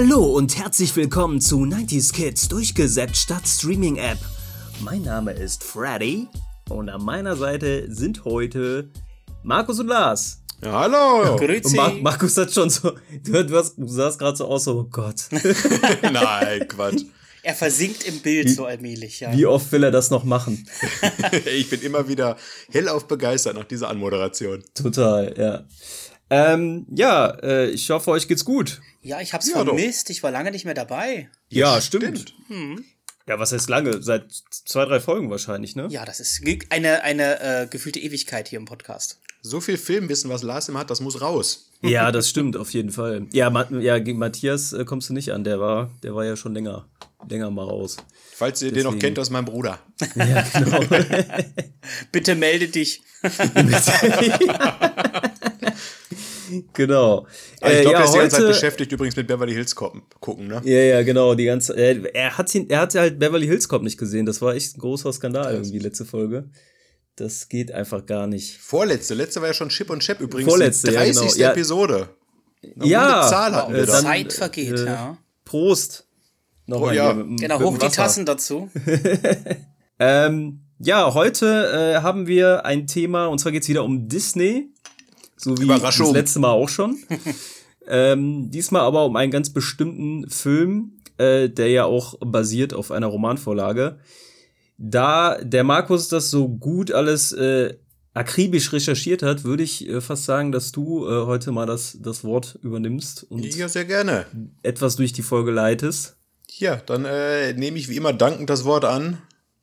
Hallo und herzlich willkommen zu 90s Kids durchgesetzt statt Streaming App. Mein Name ist Freddy und an meiner Seite sind heute Markus und Lars. Ja, hallo! Und Mar Markus hat schon so, du, du, hast, du sahst gerade so aus, so, oh Gott. Nein, Quatsch. Er versinkt im Bild so allmählich, ja. Wie oft will er das noch machen? ich bin immer wieder hellauf begeistert nach dieser Anmoderation. Total, ja. Ähm, ja, äh, ich hoffe, euch geht's gut. Ja, ich hab's ja, vermisst. Doch. Ich war lange nicht mehr dabei. Ja, stimmt. stimmt. Hm. Ja, was heißt lange? Seit zwei, drei Folgen wahrscheinlich, ne? Ja, das ist eine, eine äh, gefühlte Ewigkeit hier im Podcast. So viel Filmwissen, was Lars immer hat, das muss raus. Ja, das stimmt, auf jeden Fall. Ja, Ma ja gegen Matthias äh, kommst du nicht an, der war, der war ja schon länger, länger mal raus. Falls ihr Deswegen. den noch kennt, das ist mein Bruder. Ja, genau. Bitte melde dich. genau. Also ich glaube, äh, ja, er ist die ganze Zeit beschäftigt übrigens mit Beverly Hills Cop gucken, ne? Ja, ja, genau. Die ganze, äh, er hat er hat halt Beverly Hills Cop nicht gesehen. Das war echt ein großer Skandal irgendwie letzte Folge. Das geht einfach gar nicht. Vorletzte, letzte war ja schon Chip und Chap übrigens. Vorletzte, die 30. Ja, genau. Episode. Eine ja, Zahl hatten wir äh, dann, Zeit vergeht, äh, ja. Prost. Nochmal oh, ja. Mit, genau, hoch die Tassen dazu. ähm, ja, heute äh, haben wir ein Thema, und zwar geht es wieder um Disney. So wie das letzte Mal auch schon. ähm, diesmal aber um einen ganz bestimmten Film, äh, der ja auch basiert auf einer Romanvorlage. Da der Markus das so gut alles äh, akribisch recherchiert hat, würde ich äh, fast sagen, dass du äh, heute mal das, das Wort übernimmst und ja, sehr gerne. etwas durch die Folge leitest. Ja, dann äh, nehme ich wie immer dankend das Wort an.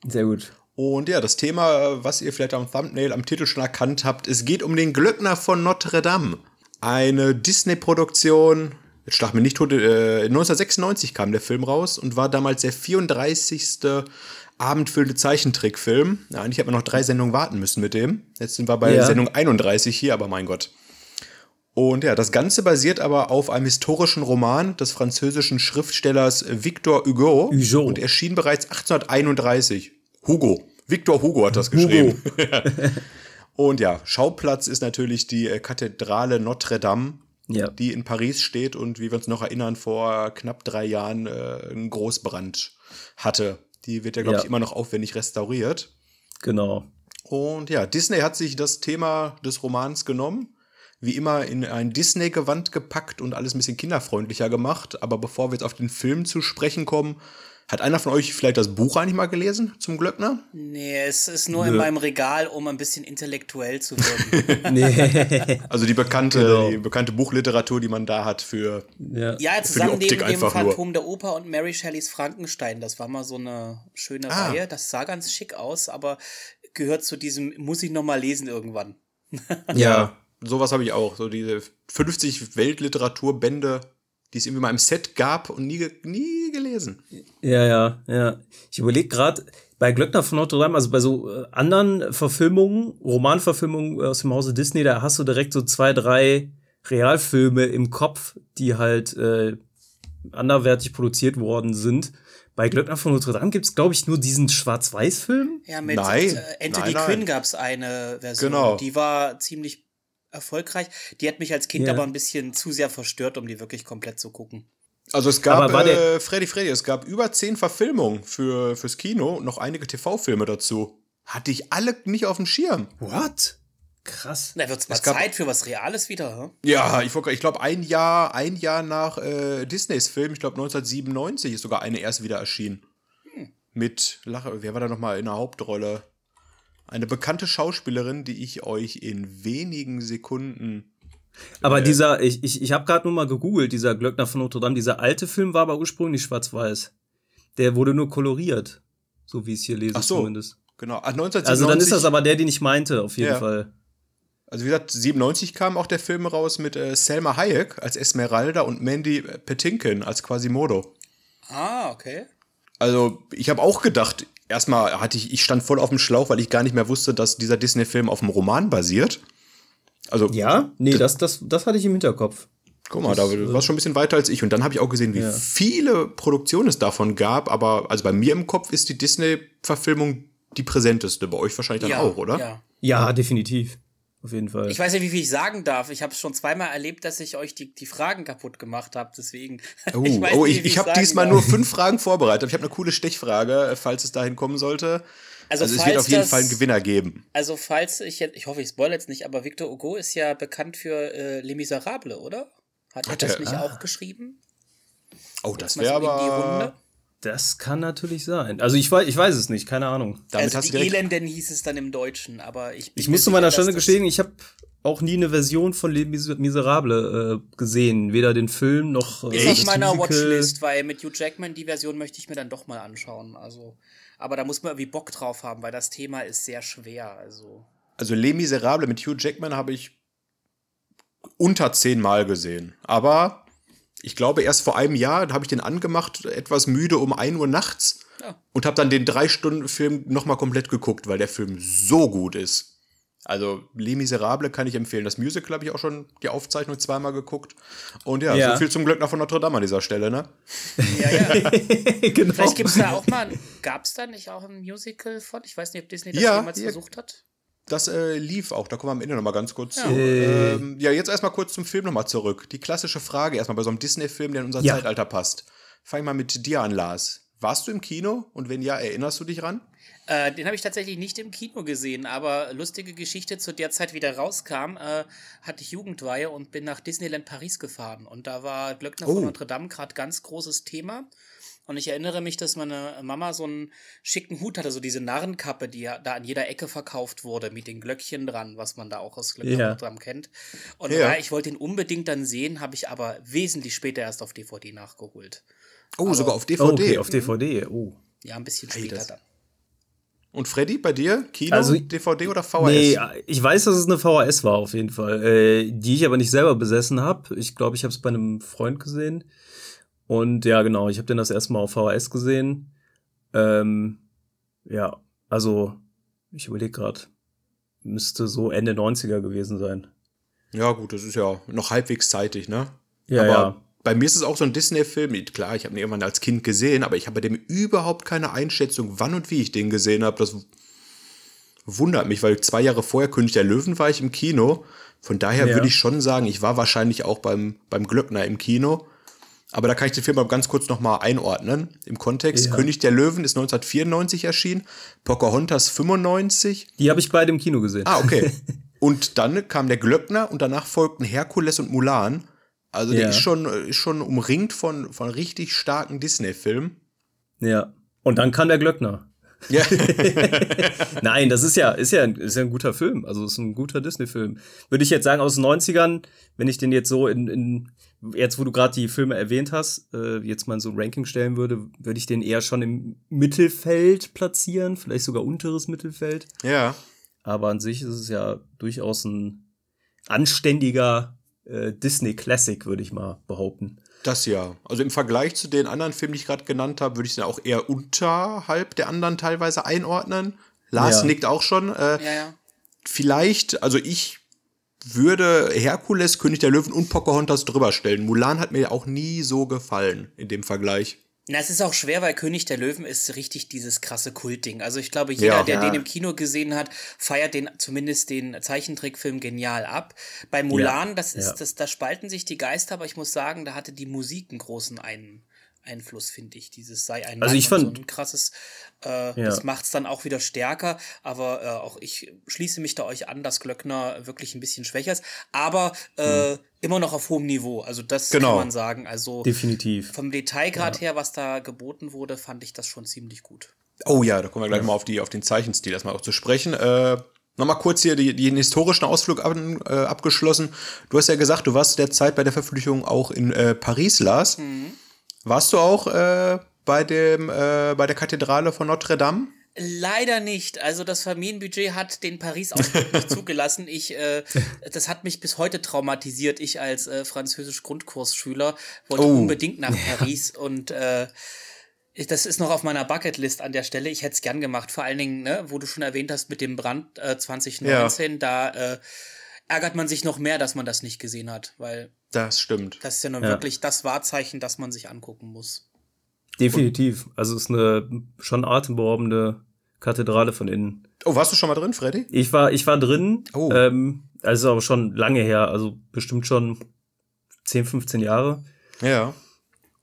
Sehr gut. Und ja, das Thema, was ihr vielleicht am Thumbnail, am Titel schon erkannt habt, es geht um den Glöckner von Notre Dame. Eine Disney-Produktion, jetzt schlag mir nicht tot, äh, 1996 kam der Film raus und war damals der 34. abendfüllende Zeichentrickfilm. Ja, eigentlich hätte man noch drei Sendungen warten müssen mit dem. Jetzt sind wir bei ja. Sendung 31 hier, aber mein Gott. Und ja, das Ganze basiert aber auf einem historischen Roman des französischen Schriftstellers Victor Hugo, Hugo. und erschien bereits 1831. Hugo. Victor Hugo hat das geschrieben. und ja, Schauplatz ist natürlich die äh, Kathedrale Notre Dame, ja. die in Paris steht und wie wir uns noch erinnern, vor knapp drei Jahren äh, einen Großbrand hatte. Die wird ja, glaube ja. ich, immer noch aufwendig restauriert. Genau. Und ja, Disney hat sich das Thema des Romans genommen, wie immer in ein Disney-Gewand gepackt und alles ein bisschen kinderfreundlicher gemacht. Aber bevor wir jetzt auf den Film zu sprechen kommen, hat einer von euch vielleicht das Buch eigentlich mal gelesen zum Glöckner? Nee, es ist nur Nö. in meinem Regal, um ein bisschen intellektuell zu werden. nee. Also die bekannte, genau. die bekannte Buchliteratur, die man da hat für. Ja, ja zusammen neben dem Phantom der Oper und Mary Shelleys Frankenstein. Das war mal so eine schöne ah. Reihe. Das sah ganz schick aus, aber gehört zu diesem, muss ich noch mal lesen irgendwann. ja, sowas habe ich auch. So diese 50 Weltliteraturbände die es irgendwie mal im Set gab und nie, nie gelesen. Ja, ja, ja. Ich überlege gerade, bei Glöckner von Notre Dame, also bei so äh, anderen Verfilmungen, Romanverfilmungen aus dem Hause Disney, da hast du direkt so zwei, drei Realfilme im Kopf, die halt äh, anderwertig produziert worden sind. Bei Glöckner von Notre Dame gibt es, glaube ich, nur diesen Schwarz-Weiß-Film. Ja, mit nein, äh, Anthony nein, Quinn gab es eine Version. Genau. Die war ziemlich erfolgreich. Die hat mich als Kind ja. aber ein bisschen zu sehr verstört, um die wirklich komplett zu gucken. Also es gab, äh, Freddy Freddy, es gab über zehn Verfilmungen für, fürs Kino und noch einige TV-Filme dazu. Hatte ich alle nicht auf dem Schirm. What? Krass. Da wird es mal gab, Zeit für was Reales wieder, hm? Ja, ich, ich glaube, ein Jahr, ein Jahr nach äh, Disneys Film, ich glaube 1997 ist sogar eine erst wieder erschienen. Hm. Mit, Lache, wer war da nochmal in der Hauptrolle? Eine bekannte Schauspielerin, die ich euch in wenigen Sekunden. Aber äh, dieser, ich, ich, ich habe gerade nur mal gegoogelt, dieser Glöckner von Notre Dame, dieser alte Film war aber ursprünglich schwarz-weiß. Der wurde nur koloriert, so wie ich es hier lese Ach so, zumindest. Genau. Ach, 1997, also dann ist das aber der, den ich meinte, auf jeden ja. Fall. Also wie gesagt, 97 kam auch der Film raus mit äh, Selma Hayek als Esmeralda und Mandy Patinkin als Quasimodo. Ah, okay. Also ich habe auch gedacht, erstmal hatte ich, ich stand voll auf dem Schlauch, weil ich gar nicht mehr wusste, dass dieser Disney-Film auf einem Roman basiert. Also. Ja? Nee, das, das, das hatte ich im Hinterkopf. Guck mal, das, da war schon ein bisschen weiter als ich. Und dann habe ich auch gesehen, wie ja. viele Produktionen es davon gab. Aber also bei mir im Kopf ist die Disney-Verfilmung die präsenteste. Bei euch wahrscheinlich dann ja, auch, oder? Ja. ja, definitiv. auf jeden Fall. Ich weiß nicht, wie viel ich sagen darf. Ich habe es schon zweimal erlebt, dass ich euch die, die Fragen kaputt gemacht habe. Deswegen. Oh, ich, oh, ich, ich habe diesmal darf. nur fünf Fragen vorbereitet. Ich habe eine coole Stechfrage, falls es dahin kommen sollte. Also, also es wird auf jeden das, Fall einen Gewinner geben. Also falls ich jetzt, ich hoffe, ich spoilere jetzt nicht, aber Victor Hugo ist ja bekannt für äh, Les Miserables, oder? Hat, Hat er das nicht ah. auch geschrieben? Oh, das wäre aber. Das kann natürlich sein. Also ich weiß, ich weiß es nicht, keine Ahnung. Damit also die Elenden hieß es dann im Deutschen, aber ich. Ich muss zu meiner Stunde gestehen, ich habe auch nie eine Version von Les Miserable äh, gesehen, weder den Film noch. Äh, ist auf meiner Watchlist, weil mit Hugh Jackman die Version möchte ich mir dann doch mal anschauen. Also, aber da muss man irgendwie Bock drauf haben, weil das Thema ist sehr schwer. Also. Also Les Miserable mit Hugh Jackman habe ich unter zehnmal gesehen, aber ich glaube, erst vor einem Jahr habe ich den angemacht, etwas müde um 1 Uhr nachts ja. und habe dann den drei Stunden Film nochmal komplett geguckt, weil der Film so gut ist. Also Les Miserables kann ich empfehlen. Das Musical habe ich auch schon die Aufzeichnung zweimal geguckt. Und ja, ja. so viel zum Glück noch von Notre Dame an dieser Stelle, ne? Ja, ja. genau. Vielleicht gibt es da auch mal, gab es da nicht auch ein Musical von? Ich weiß nicht, ob Disney das ja, jemals ja. versucht hat. Das äh, lief auch, da kommen wir am Ende nochmal ganz kurz ja. zu. Ähm, ja, jetzt erstmal kurz zum Film nochmal zurück. Die klassische Frage erstmal bei so einem Disney-Film, der in unser ja. Zeitalter passt. Fang mal mit dir an, Lars. Warst du im Kino? Und wenn ja, erinnerst du dich ran? Äh, den habe ich tatsächlich nicht im Kino gesehen, aber lustige Geschichte, zu der Zeit wieder rauskam, äh, hatte ich Jugendweihe und bin nach Disneyland Paris gefahren. Und da war Glöckner oh. von Notre Dame gerade ganz großes Thema. Und ich erinnere mich, dass meine Mama so einen schicken Hut hatte, so diese Narrenkappe, die ja da an jeder Ecke verkauft wurde, mit den Glöckchen dran, was man da auch aus Glöcknerprogramm ja. kennt. Und ja. ja. ich wollte ihn unbedingt dann sehen, habe ich aber wesentlich später erst auf DVD nachgeholt. Oh, aber, sogar auf DVD. Okay, auf DVD, oh. Ja, ein bisschen später hey, dann. Und Freddy, bei dir? Kino, also, DVD oder VHS? Nee, ich weiß, dass es eine VHS war auf jeden Fall, äh, die ich aber nicht selber besessen habe. Ich glaube, ich habe es bei einem Freund gesehen. Und ja, genau, ich habe den das erste Mal auf VHS gesehen. Ähm, ja, also ich überlege gerade, müsste so Ende 90er gewesen sein. Ja, gut, das ist ja noch halbwegs zeitig, ne? Ja, aber ja. Bei mir ist es auch so ein Disney-Film. Klar, ich habe ihn irgendwann als Kind gesehen, aber ich habe bei dem überhaupt keine Einschätzung, wann und wie ich den gesehen habe. Das wundert mich, weil zwei Jahre vorher König der Löwen war ich im Kino. Von daher ja. würde ich schon sagen, ich war wahrscheinlich auch beim, beim Glöckner im Kino. Aber da kann ich den Film mal ganz kurz nochmal einordnen. Im Kontext, ja. König der Löwen ist 1994 erschienen, Pocahontas 95. Die habe ich beide im Kino gesehen. Ah, okay. und dann kam der Glöckner und danach folgten Herkules und Mulan. Also ja. der ist schon, ist schon umringt von, von richtig starken Disney-Filmen. Ja. Und dann kam der Glöckner. Ja. Nein, das ist ja, ist ja, ist ja ein guter Film. Also ist ein guter Disney-Film. Würde ich jetzt sagen, aus den 90ern, wenn ich den jetzt so in, in jetzt wo du gerade die Filme erwähnt hast, äh, jetzt mal so ein Ranking stellen würde, würde ich den eher schon im Mittelfeld platzieren, vielleicht sogar unteres Mittelfeld. Ja. Aber an sich ist es ja durchaus ein anständiger äh, Disney Classic, würde ich mal behaupten. Das ja. Also im Vergleich zu den anderen Filmen, die ich gerade genannt habe, würde ich den auch eher unterhalb der anderen teilweise einordnen. Lars ja. nickt auch schon. Äh, ja, ja. Vielleicht, also ich würde Herkules, König der Löwen und Pocahontas drüber stellen. Mulan hat mir auch nie so gefallen in dem Vergleich. Na, es ist auch schwer, weil König der Löwen ist richtig dieses krasse Kultding. Also ich glaube, jeder, ja, der ja. den im Kino gesehen hat, feiert den zumindest den Zeichentrickfilm genial ab. Bei Mulan, ja, das ist, das, da spalten sich die Geister, aber ich muss sagen, da hatte die Musik einen großen einen. Einfluss, finde ich. Dieses sei ein also Mann ich fand, so ein krasses, äh, ja. das macht es dann auch wieder stärker, aber äh, auch ich schließe mich da euch an, dass Glöckner wirklich ein bisschen schwächer ist, aber äh, mhm. immer noch auf hohem Niveau. Also das genau. kann man sagen. Also definitiv. Vom Detailgrad ja. her, was da geboten wurde, fand ich das schon ziemlich gut. Oh ja, da kommen wir gleich ja. mal auf, die, auf den Zeichenstil erstmal auch zu sprechen. Äh, Nochmal kurz hier die, den historischen Ausflug ab, äh, abgeschlossen. Du hast ja gesagt, du warst derzeit bei der Verpflichtung auch in äh, Paris, Lars. Mhm. Warst du auch äh, bei, dem, äh, bei der Kathedrale von Notre Dame? Leider nicht. Also das Familienbudget hat den Paris-Ausflug nicht zugelassen. Ich, äh, das hat mich bis heute traumatisiert. Ich als äh, Französisch-Grundkursschüler wollte oh. unbedingt nach Paris und äh, das ist noch auf meiner Bucketlist an der Stelle. Ich hätte es gern gemacht. Vor allen Dingen, ne, wo du schon erwähnt hast mit dem Brand äh, 2019, ja. da äh, ärgert man sich noch mehr, dass man das nicht gesehen hat, weil das stimmt. Das ist ja nun ja. wirklich das Wahrzeichen, das man sich angucken muss. Definitiv. Also es ist eine schon atemberaubende Kathedrale von innen. Oh, warst du schon mal drin, Freddy? Ich war, ich war drin. Oh. Ähm, Also aber schon lange her, also bestimmt schon 10, 15 Jahre. Ja.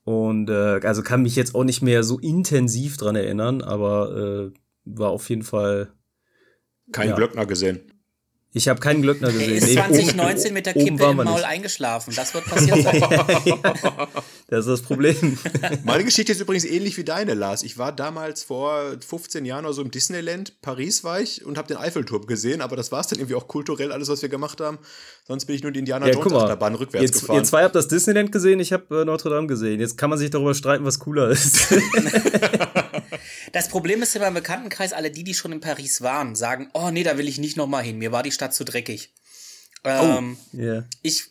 Und äh, also kann mich jetzt auch nicht mehr so intensiv dran erinnern, aber äh, war auf jeden Fall. Kein ja. Glöckner gesehen. Ich habe keinen Glöckner gesehen. Er ist 2019 oben, mit der Kippe im Maul nicht. eingeschlafen. Das wird passiert sein. das ist das Problem. Meine Geschichte ist übrigens ähnlich wie deine, Lars. Ich war damals vor 15 Jahren oder so im Disneyland, Paris war ich und habe den Eiffelturm gesehen, aber das war es dann irgendwie auch kulturell alles, was wir gemacht haben. Sonst bin ich nur die Indiana ja, Jones Achterbahn rückwärts ihr, gefahren. Ihr zwei habt das Disneyland gesehen, ich habe äh, Notre Dame gesehen. Jetzt kann man sich darüber streiten, was cooler ist. Das Problem ist immer im Bekanntenkreis, alle die, die schon in Paris waren, sagen, oh nee, da will ich nicht nochmal hin, mir war die Stadt zu dreckig. Ähm, oh, yeah. Ich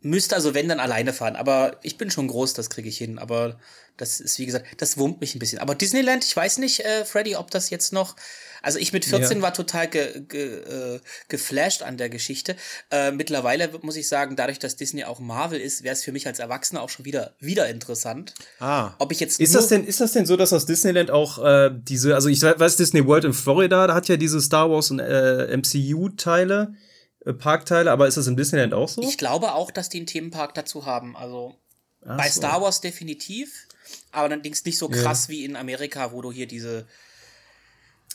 müsste also, wenn, dann alleine fahren, aber ich bin schon groß, das kriege ich hin, aber das ist, wie gesagt, das wurmt mich ein bisschen. Aber Disneyland, ich weiß nicht, äh, Freddy, ob das jetzt noch also ich mit 14 ja. war total ge, ge, äh, geflasht an der Geschichte. Äh, mittlerweile muss ich sagen, dadurch, dass Disney auch Marvel ist, wäre es für mich als Erwachsener auch schon wieder, wieder interessant. Ah. Ob ich jetzt ist das denn ist das denn so, dass das Disneyland auch äh, diese, also ich weiß Disney World in Florida, da hat ja diese Star Wars und äh, MCU Teile. Äh, Parkteile, aber ist das im Disneyland auch so? Ich glaube auch, dass die einen Themenpark dazu haben. Also Ach bei so. Star Wars definitiv, aber allerdings nicht so krass ja. wie in Amerika, wo du hier diese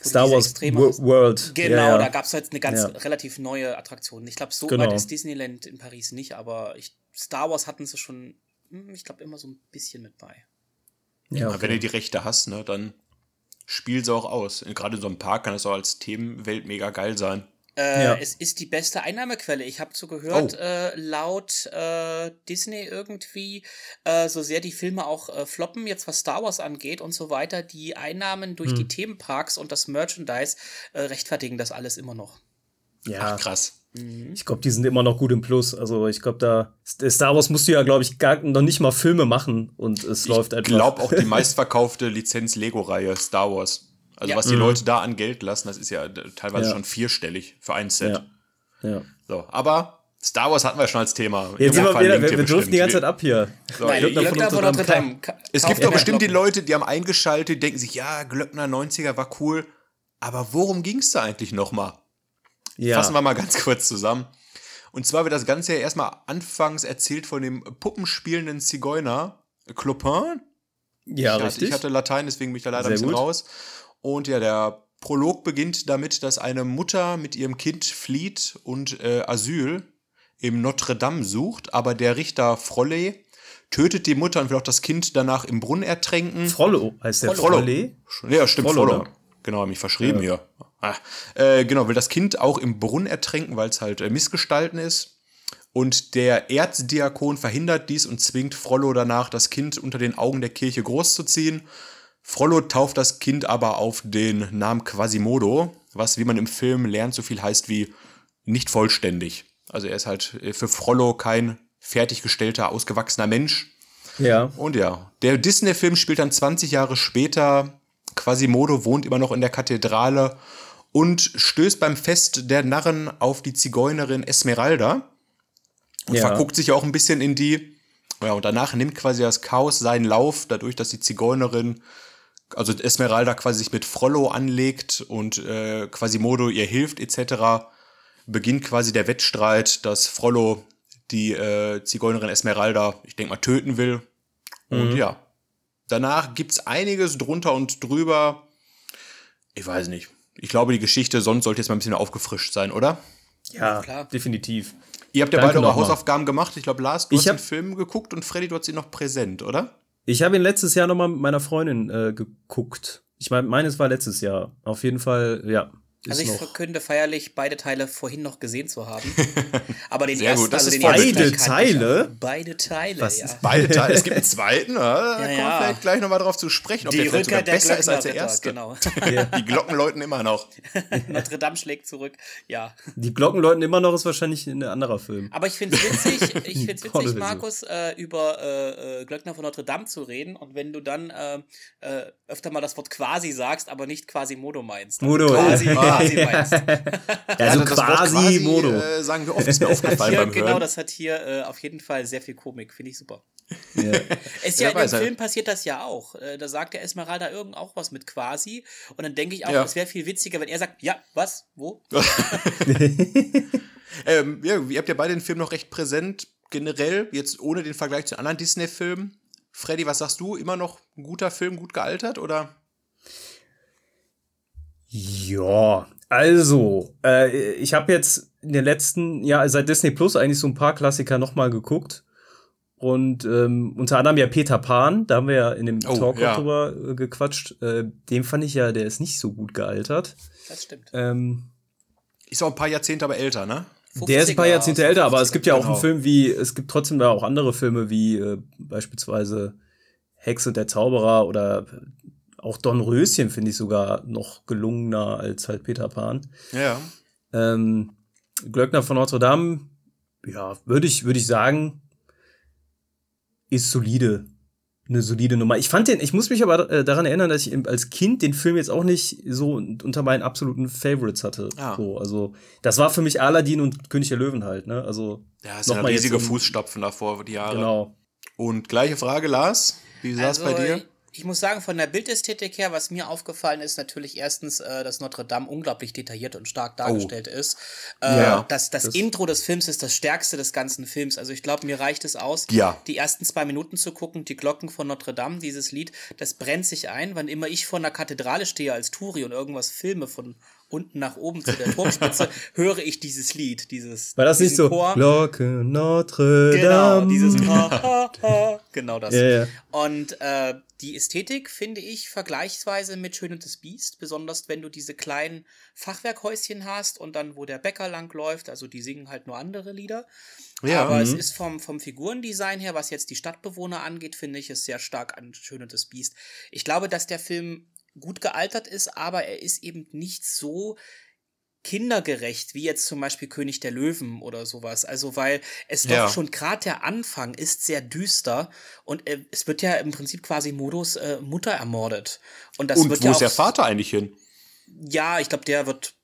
Star Wars World. Genau, ja, ja. da gab es jetzt eine ganz ja. relativ neue Attraktion. Ich glaube, so genau. weit ist Disneyland in Paris nicht, aber ich, Star Wars hatten sie schon, hm, ich glaube, immer so ein bisschen mit bei. Ja, okay. wenn du die Rechte hast, ne, dann spiel sie auch aus. Gerade in so einem Park kann es auch als Themenwelt mega geil sein. Äh, ja. Es ist die beste Einnahmequelle. Ich habe zugehört, oh. äh, laut äh, Disney irgendwie, äh, so sehr die Filme auch äh, floppen, jetzt was Star Wars angeht und so weiter, die Einnahmen durch hm. die Themenparks und das Merchandise äh, rechtfertigen das alles immer noch. Ja, Ach, krass. Mhm. Ich glaube, die sind immer noch gut im Plus. Also ich glaube, da Star Wars musst du ja, glaube ich, gar noch nicht mal Filme machen und es ich läuft einfach. Ich glaube auch die meistverkaufte Lizenz Lego-Reihe Star Wars. Also ja. was die mhm. Leute da an Geld lassen, das ist ja teilweise ja. schon vierstellig für ein Set. Ja. ja. So, aber Star Wars hatten wir schon als Thema. Jetzt sind wir wieder, wir, wir dürfen die ganze Zeit ab hier. So, Nein, Glöckner von Notre Dame. Es gibt doch bestimmt die Leute, die haben eingeschaltet, die denken sich, ja, Glöckner 90er war cool, aber worum ging es da eigentlich nochmal? Ja. Fassen wir mal ganz kurz zusammen. Und zwar wird das Ganze ja erstmal anfangs erzählt von dem puppenspielenden Zigeuner Clopin. Ja, ich richtig. Hatte, ich hatte Latein, deswegen bin ich da leider Sehr ein bisschen gut. raus. Und ja, der Prolog beginnt damit, dass eine Mutter mit ihrem Kind flieht und äh, Asyl im Notre Dame sucht, aber der Richter Frolle tötet die Mutter und will auch das Kind danach im Brunnen ertränken. Frollo heißt der Frollo. Frolle? Ja, stimmt, Frollo. Frollo. Genau, mich verschrieben ja. hier. Ah, äh, genau, will das Kind auch im Brunnen ertränken, weil es halt äh, missgestalten ist. Und der Erzdiakon verhindert dies und zwingt Frollo danach, das Kind unter den Augen der Kirche großzuziehen. Frollo tauft das Kind aber auf den Namen Quasimodo, was, wie man im Film lernt, so viel heißt wie nicht vollständig. Also er ist halt für Frollo kein fertiggestellter, ausgewachsener Mensch. Ja. Und ja, der Disney-Film spielt dann 20 Jahre später. Quasimodo wohnt immer noch in der Kathedrale und stößt beim Fest der Narren auf die Zigeunerin Esmeralda und ja. verguckt sich auch ein bisschen in die. Ja, und danach nimmt quasi das Chaos seinen Lauf, dadurch, dass die Zigeunerin also Esmeralda quasi sich mit Frollo anlegt und äh, Quasimodo ihr hilft etc., beginnt quasi der Wettstreit, dass Frollo die äh, Zigeunerin Esmeralda, ich denke mal, töten will. Und mhm. ja, danach gibt's einiges drunter und drüber. Ich weiß nicht. Ich glaube, die Geschichte sonst sollte jetzt mal ein bisschen aufgefrischt sein, oder? Ja, ja klar. definitiv. Ihr habt ja beide eure Hausaufgaben gemacht. Ich glaube, Lars, du ich hast den Film geguckt und Freddy, du hast ihn noch präsent, oder? Ich habe ihn letztes Jahr nochmal mit meiner Freundin äh, geguckt. Ich meine, meines war letztes Jahr. Auf jeden Fall, ja. Also ich verkünde feierlich, beide Teile vorhin noch gesehen zu haben. Aber den Sehr ersten, gut, das also ist den beide Teile? Beide Teile, Was ja. Ist beide Teile? Es gibt einen zweiten, da ja, kommen wir vielleicht gleich nochmal drauf zu sprechen, ob Die der vielleicht sogar besser ist als der erste. Genau. Die Glocken läuten immer noch. Notre Dame schlägt zurück, ja. Die Glocken läuten immer noch ist wahrscheinlich ein anderer Film. Aber ich finde es witzig, ich find's witzig, Markus, äh, über äh, äh, Glöckner von Notre Dame zu reden und wenn du dann äh, äh öfter mal das Wort quasi sagst, aber nicht quasi Modo meinst. Modo, quasi, quasi meinst. also quasi, quasi Modo. Äh, sagen wir oft, ist mir aufgefallen hier, beim Genau, Hören. das hat hier äh, auf jeden Fall sehr viel Komik, finde ich super. Ja. Es ja, ja in dem Film passiert das ja auch. Äh, da sagt der Esmeralda irgend auch was mit quasi. Und dann denke ich auch, es wäre viel witziger, wenn er sagt, ja, was, wo? Ähm, ja, ihr habt ja beide den Film noch recht präsent, generell, jetzt ohne den Vergleich zu anderen Disney-Filmen. Freddy, was sagst du? Immer noch ein guter Film, gut gealtert, oder? Ja, also, äh, ich habe jetzt in den letzten, ja, seit Disney Plus eigentlich so ein paar Klassiker nochmal geguckt. Und ähm, unter anderem ja Peter Pan, da haben wir ja in dem oh, Talk ja. drüber äh, gequatscht. Äh, den fand ich ja, der ist nicht so gut gealtert. Das stimmt. Ähm, ist auch ein paar Jahrzehnte aber älter, ne? Der ist ein paar Jahrzehnte älter, aber es gibt ja auch genau. einen Film wie, es gibt trotzdem da auch andere Filme wie äh, beispielsweise Hex und der Zauberer oder auch Don Röschen finde ich sogar noch gelungener als halt Peter Pan. Ja. Ähm, Glöckner von Notre Dame, ja, würde ich, würde ich sagen, ist solide. Eine solide Nummer. Ich fand den, ich muss mich aber äh, daran erinnern, dass ich als Kind den Film jetzt auch nicht so unter meinen absoluten Favorites hatte. Ah. So, also, das war für mich Aladdin und König der Löwen halt, ne? Also. Ja, es ist ja riesige Fußstapfen davor, die Jahre. Genau. Und gleiche Frage, Lars. Wie sah es also, bei dir? Ich muss sagen, von der Bildästhetik her, was mir aufgefallen ist, natürlich erstens, äh, dass Notre Dame unglaublich detailliert und stark dargestellt oh. ist. Äh, ja, das, das, das, Intro des Films ist das stärkste des ganzen Films. Also ich glaube, mir reicht es aus, ja. die ersten zwei Minuten zu gucken, die Glocken von Notre Dame, dieses Lied, das brennt sich ein. Wann immer ich vor einer Kathedrale stehe als Turi und irgendwas filme von unten nach oben zu der Turmspitze höre ich dieses Lied, dieses War das nicht so Chor. Glocke Notre Dame? Genau, dieses ha, ha, genau das. Ja, ja. Und äh, die Ästhetik finde ich vergleichsweise mit Schön und das Biest, besonders wenn du diese kleinen Fachwerkhäuschen hast und dann, wo der Bäcker lang läuft, also die singen halt nur andere Lieder. Ja, Aber es mhm. ist vom, vom Figurendesign her, was jetzt die Stadtbewohner angeht, finde ich es sehr stark an Schön und das Biest. Ich glaube, dass der Film gut gealtert ist, aber er ist eben nicht so kindergerecht, wie jetzt zum Beispiel König der Löwen oder sowas. Also, weil es ja. doch schon gerade der Anfang ist sehr düster und äh, es wird ja im Prinzip quasi Modus äh, Mutter ermordet. Und, das und wird wo ja ist der Vater eigentlich hin? Ja, ich glaube, der wird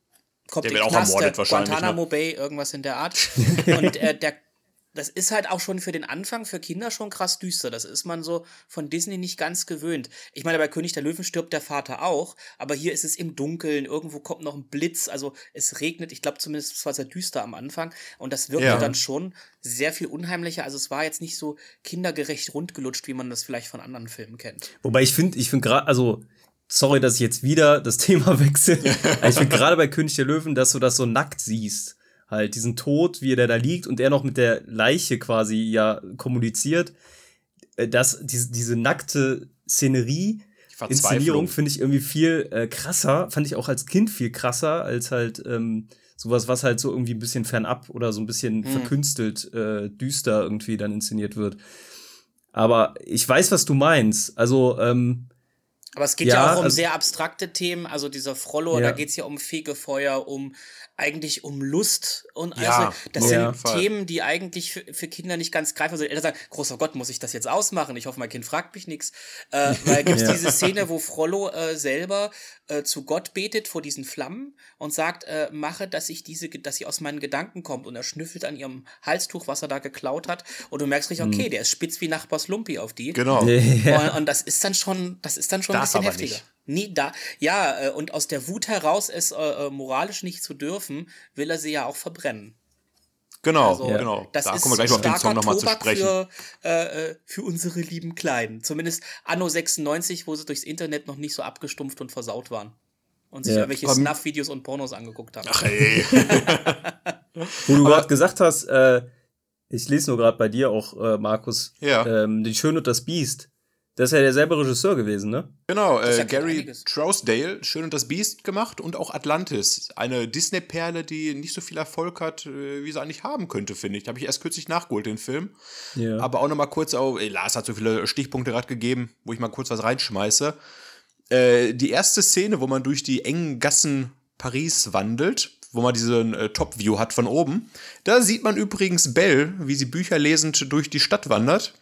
kommt der wird auch ermordet wahrscheinlich. Ne? Guantanamo ne? Bay, irgendwas in der Art. und äh, der das ist halt auch schon für den Anfang für Kinder schon krass düster. Das ist man so von Disney nicht ganz gewöhnt. Ich meine, bei König der Löwen stirbt der Vater auch, aber hier ist es im Dunkeln, irgendwo kommt noch ein Blitz, also es regnet, ich glaube zumindest es war sehr düster am Anfang und das wirkte ja. dann schon sehr viel unheimlicher. Also es war jetzt nicht so kindergerecht rundgelutscht, wie man das vielleicht von anderen Filmen kennt. Wobei ich finde, ich finde gerade, also sorry, dass ich jetzt wieder das Thema wechsle. ich finde gerade bei König der Löwen, dass du das so nackt siehst halt diesen Tod, wie der da liegt und er noch mit der Leiche quasi ja kommuniziert, äh, dass diese, diese nackte Szenerie, Inszenierung finde ich irgendwie viel äh, krasser, fand ich auch als Kind viel krasser als halt ähm, sowas, was halt so irgendwie ein bisschen fernab oder so ein bisschen mhm. verkünstelt, äh, düster irgendwie dann inszeniert wird. Aber ich weiß, was du meinst. Also, ähm, aber es geht ja, ja auch um also, sehr abstrakte Themen, also dieser Frollo, ja. da geht es ja um Fegefeuer, um eigentlich um Lust und ja, also das sind. Themen, die eigentlich für, für, Kinder nicht ganz greifen. Also Eltern sagen, großer Gott, muss ich das jetzt ausmachen? Ich hoffe, mein Kind fragt mich nichts. Äh, weil gibt es ja. diese Szene, wo Frollo äh, selber äh, zu Gott betet vor diesen Flammen und sagt, äh, mache, dass ich diese, dass sie aus meinen Gedanken kommt und er schnüffelt an ihrem Halstuch, was er da geklaut hat und du merkst richtig, okay, mhm. der ist spitz wie Nachbars Lumpi auf die. Genau. Und, und, das ist dann schon, das ist dann schon Darf ein bisschen heftiger. Nicht. Nie da, ja, äh, und aus der Wut heraus, es äh, äh, moralisch nicht zu dürfen, will er sie ja auch verbrennen. Genau, also, ja. genau. Das da kommen wir gleich auf den Song nochmal zu sprechen. Für, äh, äh, für unsere lieben Kleinen. Zumindest Anno 96, wo sie durchs Internet noch nicht so abgestumpft und versaut waren. Und sich ja. irgendwelche Snuff-Videos und Pornos angeguckt haben. Ach ey. wo du gerade gesagt hast, äh, ich lese nur gerade bei dir auch, äh, Markus, ja. ähm, Die Schön und das Biest. Das ist ja derselbe Regisseur gewesen, ne? Genau, äh, Gary Trousdale, Schön und das Biest gemacht und auch Atlantis. Eine Disney-Perle, die nicht so viel Erfolg hat, äh, wie sie eigentlich haben könnte, finde ich. Da habe ich erst kürzlich nachgeholt, den Film. Ja. Aber auch noch mal kurz auf, ey, Lars hat so viele Stichpunkte gerade gegeben, wo ich mal kurz was reinschmeiße. Äh, die erste Szene, wo man durch die engen Gassen Paris wandelt, wo man diesen äh, Top-View hat von oben. Da sieht man übrigens Belle, wie sie Bücher lesend durch die Stadt wandert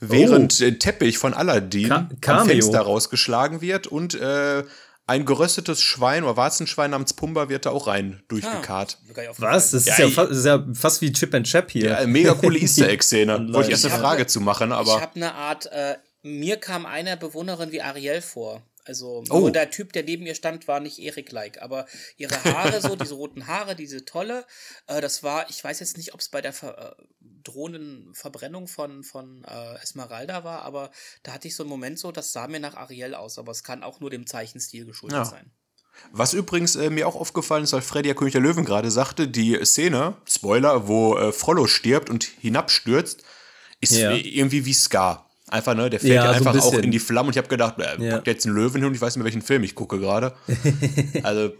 während oh. Teppich von Aladdin Ka am Fenster rausgeschlagen wird und äh, ein geröstetes Schwein oder Warzenschwein namens Pumba wird da auch rein durchgekarrt. Ah, Was? Das, ja, ist ja, fast, das ist ja, fast, wie Chip and Chap hier. Ja, mega coole Easter Egg-Szene. Wollte ich erst eine Frage zu machen, aber. Ich habe eine Art, äh, mir kam eine Bewohnerin wie Ariel vor. Also oh. nur der Typ, der neben ihr stand, war nicht Erik-like, aber ihre Haare so, diese roten Haare, diese tolle, äh, das war, ich weiß jetzt nicht, ob es bei der Ver äh, drohenden Verbrennung von, von äh, Esmeralda war, aber da hatte ich so einen Moment so, das sah mir nach Ariel aus, aber es kann auch nur dem Zeichenstil geschuldet ja. sein. Was übrigens äh, mir auch aufgefallen ist, weil Freddy ja König der Löwen gerade sagte, die Szene, Spoiler, wo äh, Frollo stirbt und hinabstürzt, ist ja. irgendwie wie Scar. Einfach, ne, der fällt ja, ja einfach so ein auch in die Flammen und ich habe gedacht, äh, ja. packt jetzt einen Löwen hin und ich weiß nicht mehr, welchen Film ich gucke gerade. also,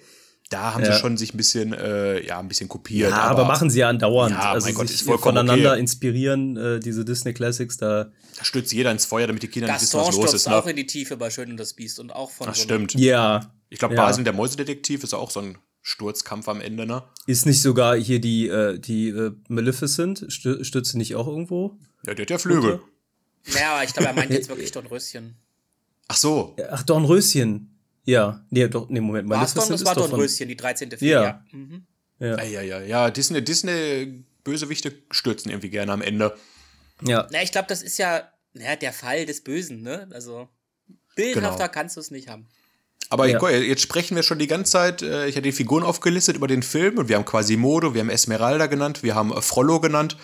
da haben ja. sie schon sich ein bisschen, äh, ja, ein bisschen kopiert. Ja, aber, aber machen sie ja andauernd. Ja, also mein Gott, ist vollkommen voneinander okay. inspirieren, äh, diese Disney Classics, da. Da stürzt jeder ins Feuer, damit die Kinder Gaston nicht wissen, was los ist. Ne? auch in die Tiefe bei Schön und das Biest und auch von. Das so stimmt. Ja. Ich glaube, ja. Basil der Mäusedetektiv ist auch so ein Sturzkampf am Ende, ne? Ist nicht sogar hier die, äh, die äh, Maleficent? Stürzt sie nicht auch irgendwo? Ja, die hat ja Flügel. Ja, aber ich glaube, er meint jetzt wirklich Dornröschen. Ach so. Ach, Dornröschen. Ja. Nee, doch, nee, Moment. War Maleficent das war Dornröschen, die 13. Fee, ja. Ja. Mhm. ja. Ja, ja, ja. Disney, Disney Bösewichte stürzen irgendwie gerne am Ende. Ja. Na, ich glaube, das ist ja na, der Fall des Bösen, ne? Also bildhafter genau. kannst du es nicht haben. Aber ja. jetzt sprechen wir schon die ganze Zeit, äh, ich hatte die Figuren aufgelistet über den Film und wir haben Quasimodo, wir haben Esmeralda genannt, wir haben Frollo genannt.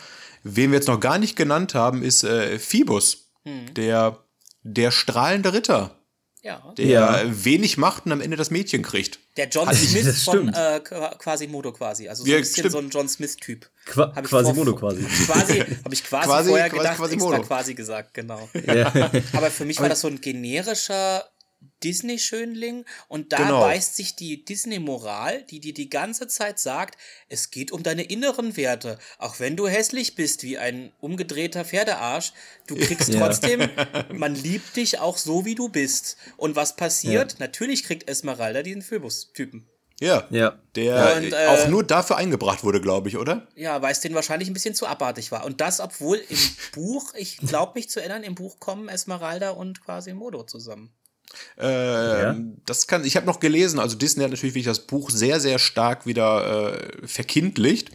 Wen wir jetzt noch gar nicht genannt haben, ist äh, Phoebus, hm. der, der strahlende Ritter. Ja. Der ja. wenig macht und am Ende das Mädchen kriegt. Der John Hat Smith von äh, Quasimodo quasi. Also so ja, ein bisschen stimmt. so ein John Smith-Typ. Qua Quasimodo quasi. quasi Habe ich quasi, quasi vorher quasi, gedacht, Quasimodo. extra quasi gesagt, genau. Ja. Aber für mich war das so ein generischer Disney-Schönling und da genau. beißt sich die Disney-Moral, die dir die ganze Zeit sagt, es geht um deine inneren Werte. Auch wenn du hässlich bist wie ein umgedrehter Pferdearsch, du kriegst ja. trotzdem, man liebt dich auch so, wie du bist. Und was passiert? Ja. Natürlich kriegt Esmeralda diesen Phoebus-Typen. Ja, ja. Der und, äh, auch nur dafür eingebracht wurde, glaube ich, oder? Ja, weil es den wahrscheinlich ein bisschen zu abartig war. Und das, obwohl im Buch, ich glaube mich zu erinnern, im Buch kommen Esmeralda und Quasimodo zusammen. Äh, ja. Das kann, ich habe noch gelesen, also Disney hat natürlich wirklich das Buch sehr, sehr stark wieder äh, verkindlicht.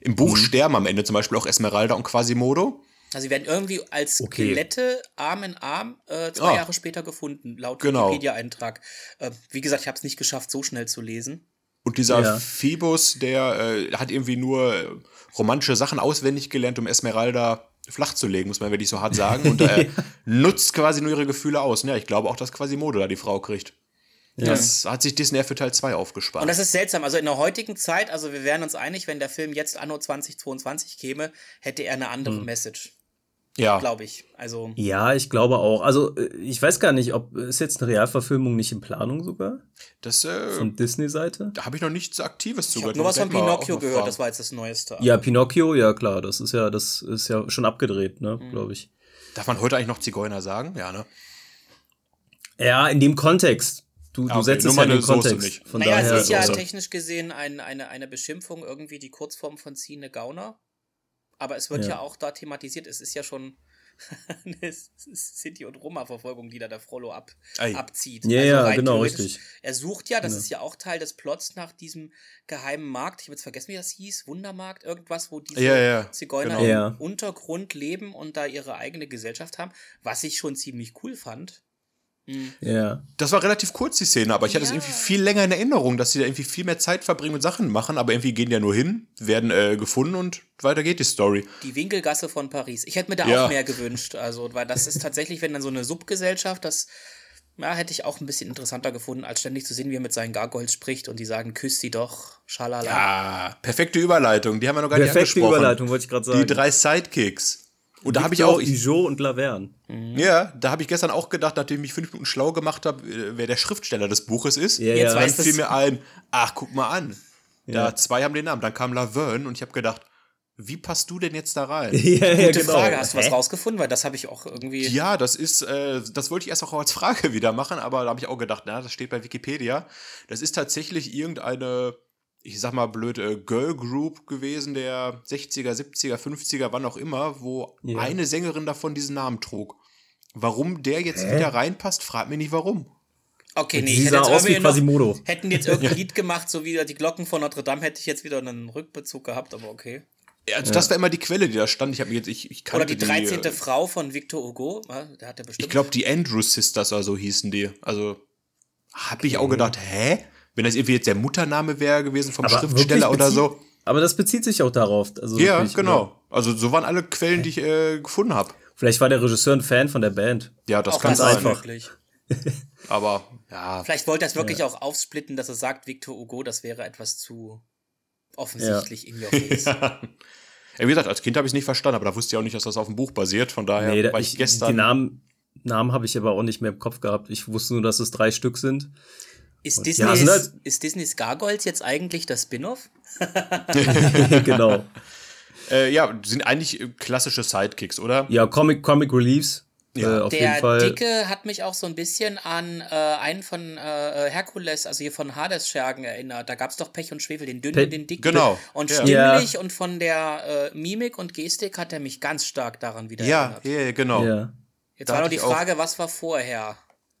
Im Buch mhm. sterben am Ende zum Beispiel auch Esmeralda und Quasimodo. Also sie werden irgendwie als okay. Skelette Arm in Arm äh, zwei ah. Jahre später gefunden, laut genau. Wikipedia-Eintrag. Äh, wie gesagt, ich habe es nicht geschafft, so schnell zu lesen. Und dieser ja. Phoebus, der äh, hat irgendwie nur romantische Sachen auswendig gelernt, um Esmeralda flach zu legen, muss man wirklich so hart sagen. Und äh, nutzt quasi nur ihre Gefühle aus. Ja, ich glaube auch, dass Quasimodo da die Frau kriegt. Ja. Das hat sich Disney für Teil 2 aufgespart. Und das ist seltsam. Also in der heutigen Zeit, also wir wären uns einig, wenn der Film jetzt anno 2022 käme, hätte er eine andere hm. Message. Ja. Glaube ich. Also. Ja, ich glaube auch. Also, äh, ich weiß gar nicht, ob ist jetzt eine Realverfilmung nicht in Planung sogar? Das, äh, Von Disney-Seite? Da habe ich noch nichts Aktives zu gehört. Nur was von Pinocchio gehört, das war jetzt das Neueste. Ja, Pinocchio, ja klar, das ist ja, das ist ja schon abgedreht, ne, mhm. glaube ich. Darf man heute eigentlich noch Zigeuner sagen? Ja, ne? Ja, in dem Kontext. Du, du okay, setzt es ja in den Kontext. Nicht. Von naja, daher es ist ja technisch gesehen ein, eine, eine Beschimpfung, irgendwie die Kurzform von Ziehende Gauner. Aber es wird ja. ja auch da thematisiert. Es ist ja schon eine City- und Roma-Verfolgung, die da der Frollo ab, abzieht. Ja, also ja, genau, richtig. Er sucht ja, das genau. ist ja auch Teil des Plots nach diesem geheimen Markt. Ich habe jetzt vergessen, wie das hieß. Wundermarkt, irgendwas, wo diese ja, ja, Zigeuner genau. im Untergrund leben und da ihre eigene Gesellschaft haben. Was ich schon ziemlich cool fand. Mhm. Ja. Das war relativ kurz, die Szene, aber ich hatte es irgendwie viel länger in Erinnerung, dass sie da irgendwie viel mehr Zeit verbringen und Sachen machen, aber irgendwie gehen die ja nur hin, werden äh, gefunden und weiter geht die Story. Die Winkelgasse von Paris. Ich hätte mir da ja. auch mehr gewünscht, also, weil das ist tatsächlich, wenn dann so eine Subgesellschaft, das ja, hätte ich auch ein bisschen interessanter gefunden, als ständig zu sehen, wie er mit seinen Gargoyles spricht und die sagen, küsst sie doch, schalala. Ja, perfekte Überleitung, die haben wir noch gar perfekte nicht angesprochen. Perfekte Überleitung, wollte ich gerade sagen. Die drei Sidekicks. Und da habe ich auch. Ijo und Laverne. Mhm. Ja, da habe ich gestern auch gedacht, nachdem ich mich fünf Minuten schlau gemacht habe, äh, wer der Schriftsteller des Buches ist. Ja, Jetzt ja. Dann fiel mir ein, ach, guck mal an. Ja. Da zwei haben den Namen. Dann kam Laverne und ich habe gedacht, wie passt du denn jetzt da rein? ja, ja, Gute genau. Frage. Hast du was rausgefunden? Weil das habe ich auch irgendwie. Ja, das ist, äh, das wollte ich erst auch als Frage wieder machen, aber da habe ich auch gedacht, na, das steht bei Wikipedia. Das ist tatsächlich irgendeine ich sag mal blöd, äh, Girl Group gewesen, der 60er, 70er, 50er, wann auch immer, wo ja. eine Sängerin davon diesen Namen trug. Warum der jetzt Hä? wieder reinpasst, fragt mich nicht warum. Okay, nee, ich hätte jetzt aus wie Quasimodo. Noch, hätten jetzt irgendein Lied gemacht, so wie die Glocken von Notre Dame, hätte ich jetzt wieder einen Rückbezug gehabt, aber okay. Ja, also ja. das war immer die Quelle, die da stand. Ich habe jetzt, ich, ich Oder die 13. Die, äh, Frau von Victor Hugo, der hatte bestimmt. Ich glaube, die Andrews Sisters, also hießen die. Also Hab ich auch gedacht, hä? Wenn das irgendwie jetzt der Muttername wäre gewesen vom aber Schriftsteller oder so. Aber das bezieht sich auch darauf. Also ja, wirklich, genau. Oder? Also so waren alle Quellen, die ich äh, gefunden habe. Vielleicht war der Regisseur ein Fan von der Band. Ja, das auch kann sein. Einfach. aber ja. Vielleicht wollte er es wirklich ja. auch aufsplitten, dass er sagt, Victor Hugo, das wäre etwas zu offensichtlich ja. in your face. ja. wie gesagt, als Kind habe ich es nicht verstanden, aber da wusste ich auch nicht, dass das auf dem Buch basiert. Von daher nee, da, war ich, ich gestern. Die Namen, Namen habe ich aber auch nicht mehr im Kopf gehabt. Ich wusste nur, dass es drei Stück sind. Ist, Disney's, ja, halt ist Disney's Gargoyles jetzt eigentlich das Spin-off? genau. Äh, ja, sind eigentlich klassische Sidekicks, oder? Ja, Comic, Comic Reliefs. Ja. Äh, auf der jeden Fall. Dicke hat mich auch so ein bisschen an äh, einen von äh, Herkules, also hier von Hades-Schergen erinnert. Da gab es doch Pech und Schwefel, den dünnen, Pe den dicken. Genau. Und ja. stimmlich ja. und von der äh, Mimik und Gestik hat er mich ganz stark daran wieder ja, erinnert. Ja, genau. Ja. Jetzt da war noch die Frage, was war vorher?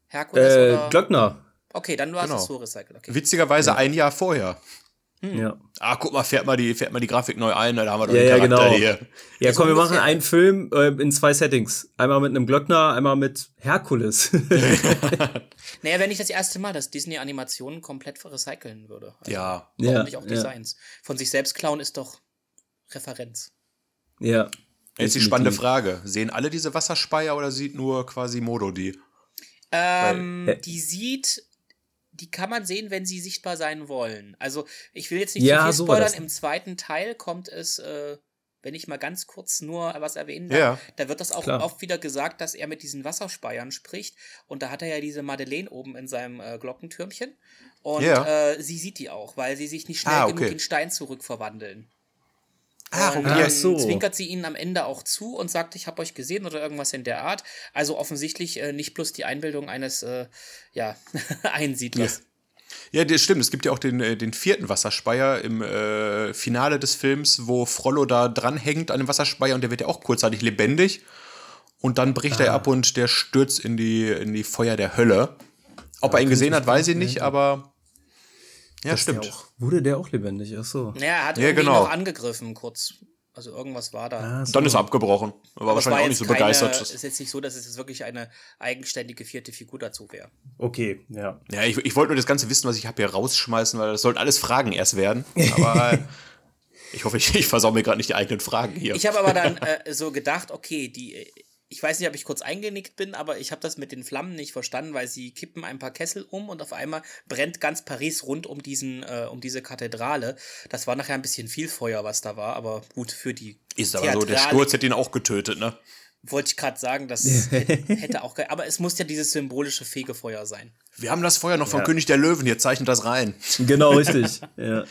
Herkules äh, oder? Glöckner. Okay, dann war genau. es so recycelt. Okay. Witzigerweise ja. ein Jahr vorher. Hm. Ja. Ah, guck mal, fährt mal die, fährt mal die Grafik neu ein, da haben wir doch ja, den Charakter ja, genau. hier. Ja, komm, wir machen einen Film äh, in zwei Settings. Einmal mit einem Glöckner, einmal mit Herkules. naja, wenn ich das erste Mal, dass Disney Animationen komplett recyceln würde. Also, ja. Warum ja, nicht auch Designs? Von sich selbst klauen ist doch Referenz. Ja. Jetzt die spannende Frage. Sehen alle diese Wasserspeier oder sieht nur quasi Modo die? Ähm, die sieht die kann man sehen, wenn sie sichtbar sein wollen. Also ich will jetzt nicht ja, zu viel spoilern. So Im zweiten Teil kommt es, äh, wenn ich mal ganz kurz nur was erwähnen darf, ja, da wird das auch klar. oft wieder gesagt, dass er mit diesen Wasserspeiern spricht. Und da hat er ja diese Madeleine oben in seinem äh, Glockentürmchen. Und ja. äh, sie sieht die auch, weil sie sich nicht schnell ah, okay. genug in Stein zurückverwandeln. Ah, und dann so. zwinkert sie ihnen am Ende auch zu und sagt, ich habe euch gesehen oder irgendwas in der Art. Also offensichtlich äh, nicht bloß die Einbildung eines äh, ja, Einsiedlers. Ja. ja, das stimmt. Es gibt ja auch den, äh, den vierten Wasserspeier im äh, Finale des Films, wo Frollo da dranhängt an dem Wasserspeier und der wird ja auch kurzzeitig lebendig. Und dann bricht ah. er ab und der stürzt in die, in die Feuer der Hölle. Ob ja, er ihn gesehen hat, weiß ich nicht, aber ja, stimmt. Der auch, wurde der auch lebendig? Ach so. Ja, er hat ja, genau. noch angegriffen, kurz. Also irgendwas war da. Ah, so. Dann ist er abgebrochen. War Aber wahrscheinlich war auch nicht so keine, begeistert. Es ist jetzt nicht so, dass es jetzt wirklich eine eigenständige vierte Figur dazu wäre. Okay, ja. Ja, ich, ich wollte nur das ganze Wissen, was ich habe, hier rausschmeißen, weil das sollten alles Fragen erst werden. Aber ich hoffe, ich, ich versau mir gerade nicht die eigenen Fragen hier. Ich habe aber dann äh, so gedacht, okay, die ich weiß nicht, ob ich kurz eingenickt bin, aber ich habe das mit den Flammen nicht verstanden, weil sie kippen ein paar Kessel um und auf einmal brennt ganz Paris rund um diesen, äh, um diese Kathedrale. Das war nachher ein bisschen viel Feuer, was da war, aber gut für die. Ist aber so, der Sturz hätte ihn auch getötet, ne? Wollte ich gerade sagen, das hätte auch. Aber es muss ja dieses symbolische Fegefeuer sein. Wir haben das Feuer noch vom ja. König der Löwen, hier zeichnet das rein. Genau, richtig. ja.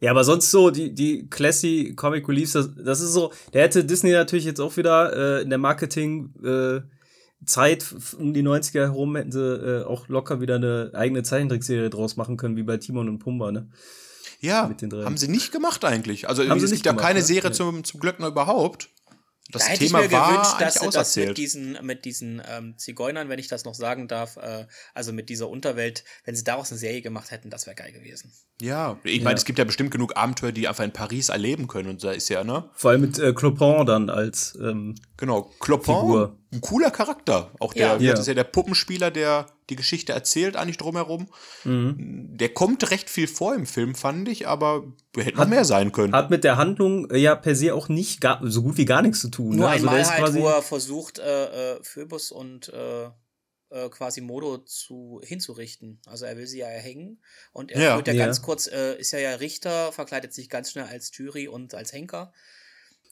Ja, aber sonst so, die, die Classy Comic Reliefs, das, das ist so, der hätte Disney natürlich jetzt auch wieder äh, in der Marketing äh, Zeit um die 90er herum hätten sie äh, auch locker wieder eine eigene Zeichentrickserie draus machen können, wie bei Timon und Pumba, ne? Ja, haben sie nicht gemacht eigentlich. Also haben es gibt ja keine Serie ja. zum, zum Glöckner überhaupt. Das da hätte Thema ich mir gewünscht, dass sie das mit diesen, mit diesen ähm, Zigeunern, wenn ich das noch sagen darf, äh, also mit dieser Unterwelt, wenn sie daraus eine Serie gemacht hätten, das wäre geil gewesen. Ja, ich meine, ja. es gibt ja bestimmt genug Abenteuer, die einfach in Paris erleben können und da ist ja, ne? Vor allem mit äh, Clopin dann als ähm, Genau, Clopin, Figur. Ein cooler Charakter. Auch der, ja. das ist ja der Puppenspieler, der die Geschichte erzählt eigentlich drumherum. Mhm. Der kommt recht viel vor im Film, fand ich, aber hätte noch mehr sein können. Hat mit der Handlung äh, ja per se auch nicht gar, so gut wie gar nichts zu tun. Nur ne? also einmal halt, wo er versucht, äh, äh, Phoebus und äh, äh, quasi Modo zu, hinzurichten. Also er will sie ja erhängen und er ja, wird ja, ja. ganz kurz, äh, ist ja ja Richter, verkleidet sich ganz schnell als Jury und als Henker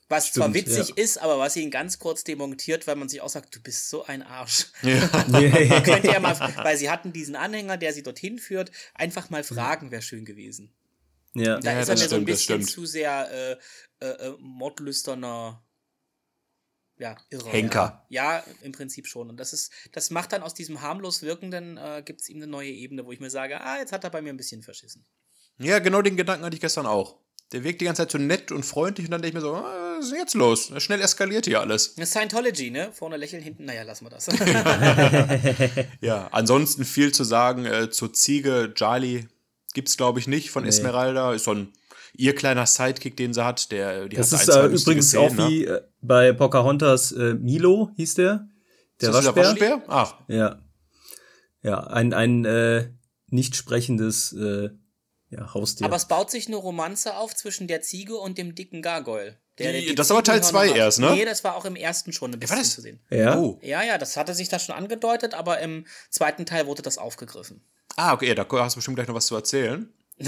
was Stimmt, zwar witzig ja. ist, aber was ihn ganz kurz demontiert, weil man sich auch sagt, du bist so ein Arsch. Ja. Könnt ihr ja mal, weil sie hatten diesen Anhänger, der sie dorthin führt, einfach mal fragen, wäre schön gewesen. Ja, da ja, ist er mir so ein bisschen zu sehr äh, äh, äh, mordlüsterner ja, irre. Henker. Ja. ja, im Prinzip schon. Und das ist, das macht dann aus diesem harmlos wirkenden, äh, gibt es ihm eine neue Ebene, wo ich mir sage, ah, jetzt hat er bei mir ein bisschen verschissen. Ja, genau den Gedanken hatte ich gestern auch. Der wirkt die ganze Zeit so nett und freundlich und dann denke ich mir so, ah, was ist jetzt los? Schnell eskaliert hier alles. Scientology, ne? Vorne lächeln, hinten, naja, lassen wir das. ja, ansonsten viel zu sagen äh, zur Ziege. Charlie gibt es, glaube ich, nicht von nee. Esmeralda. Ist so ein ihr kleiner Sidekick, den sie hat. Der, die das ist ein, äh, übrigens Szenen, auch ne? wie äh, bei Pocahontas äh, Milo, hieß der. Der ist das Waschbär. Der Waschbär? Ach. Ja. Ja, ein, ein äh, nicht sprechendes äh, ja, Haustier. Aber es baut sich eine Romanze auf zwischen der Ziege und dem dicken Gargoyle. Der, der das aber Teil 2 erst, ne? Nee, das war auch im ersten schon ein bisschen zu sehen. Ja? Oh. ja, ja, das hatte sich da schon angedeutet, aber im zweiten Teil wurde das aufgegriffen. Ah, okay, da hast du bestimmt gleich noch was zu erzählen.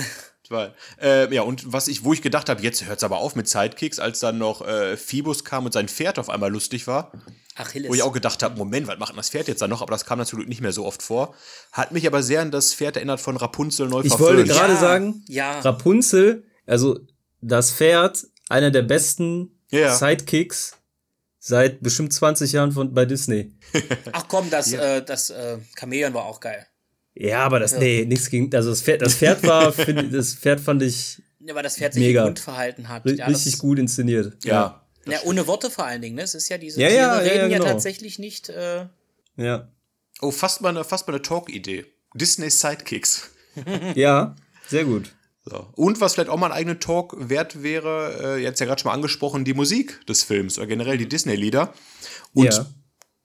Weil, äh, ja, und was ich, wo ich gedacht habe, jetzt hört es aber auf mit Sidekicks, als dann noch äh, Phoebus kam und sein Pferd auf einmal lustig war. Achilles. Wo ich auch gedacht habe, Moment, was macht denn das Pferd jetzt dann noch? Aber das kam natürlich nicht mehr so oft vor. Hat mich aber sehr an das Pferd erinnert von Rapunzel neu Ich wollte gerade ja, sagen, ja. Rapunzel, also das Pferd, einer der besten Ja. Sidekicks seit bestimmt 20 Jahren von, bei Disney. Ach komm, das, äh, das äh, Chamäleon war auch geil. Ja, aber das, nee, nichts gegen, also das Pferd, das Pferd war, find, das Pferd fand ich Ja, weil das Pferd sich Mega. Hund verhalten hat. ja, richtig das, gut inszeniert. Ja. Ja, ohne Worte vor allen Dingen, ne? Es ist ja diese Ja, Tiere ja, ja, reden ja, genau. tatsächlich nicht. Äh, Ja. Oh, fast mal eine, fast mal eine Talk-Idee. Disney Sidekicks. Ja, sehr gut. So. Und was vielleicht auch mal einen eigenen Talk wert wäre, äh, jetzt ja gerade schon mal angesprochen, die Musik des Films oder generell die Disney-Lieder. Und ja.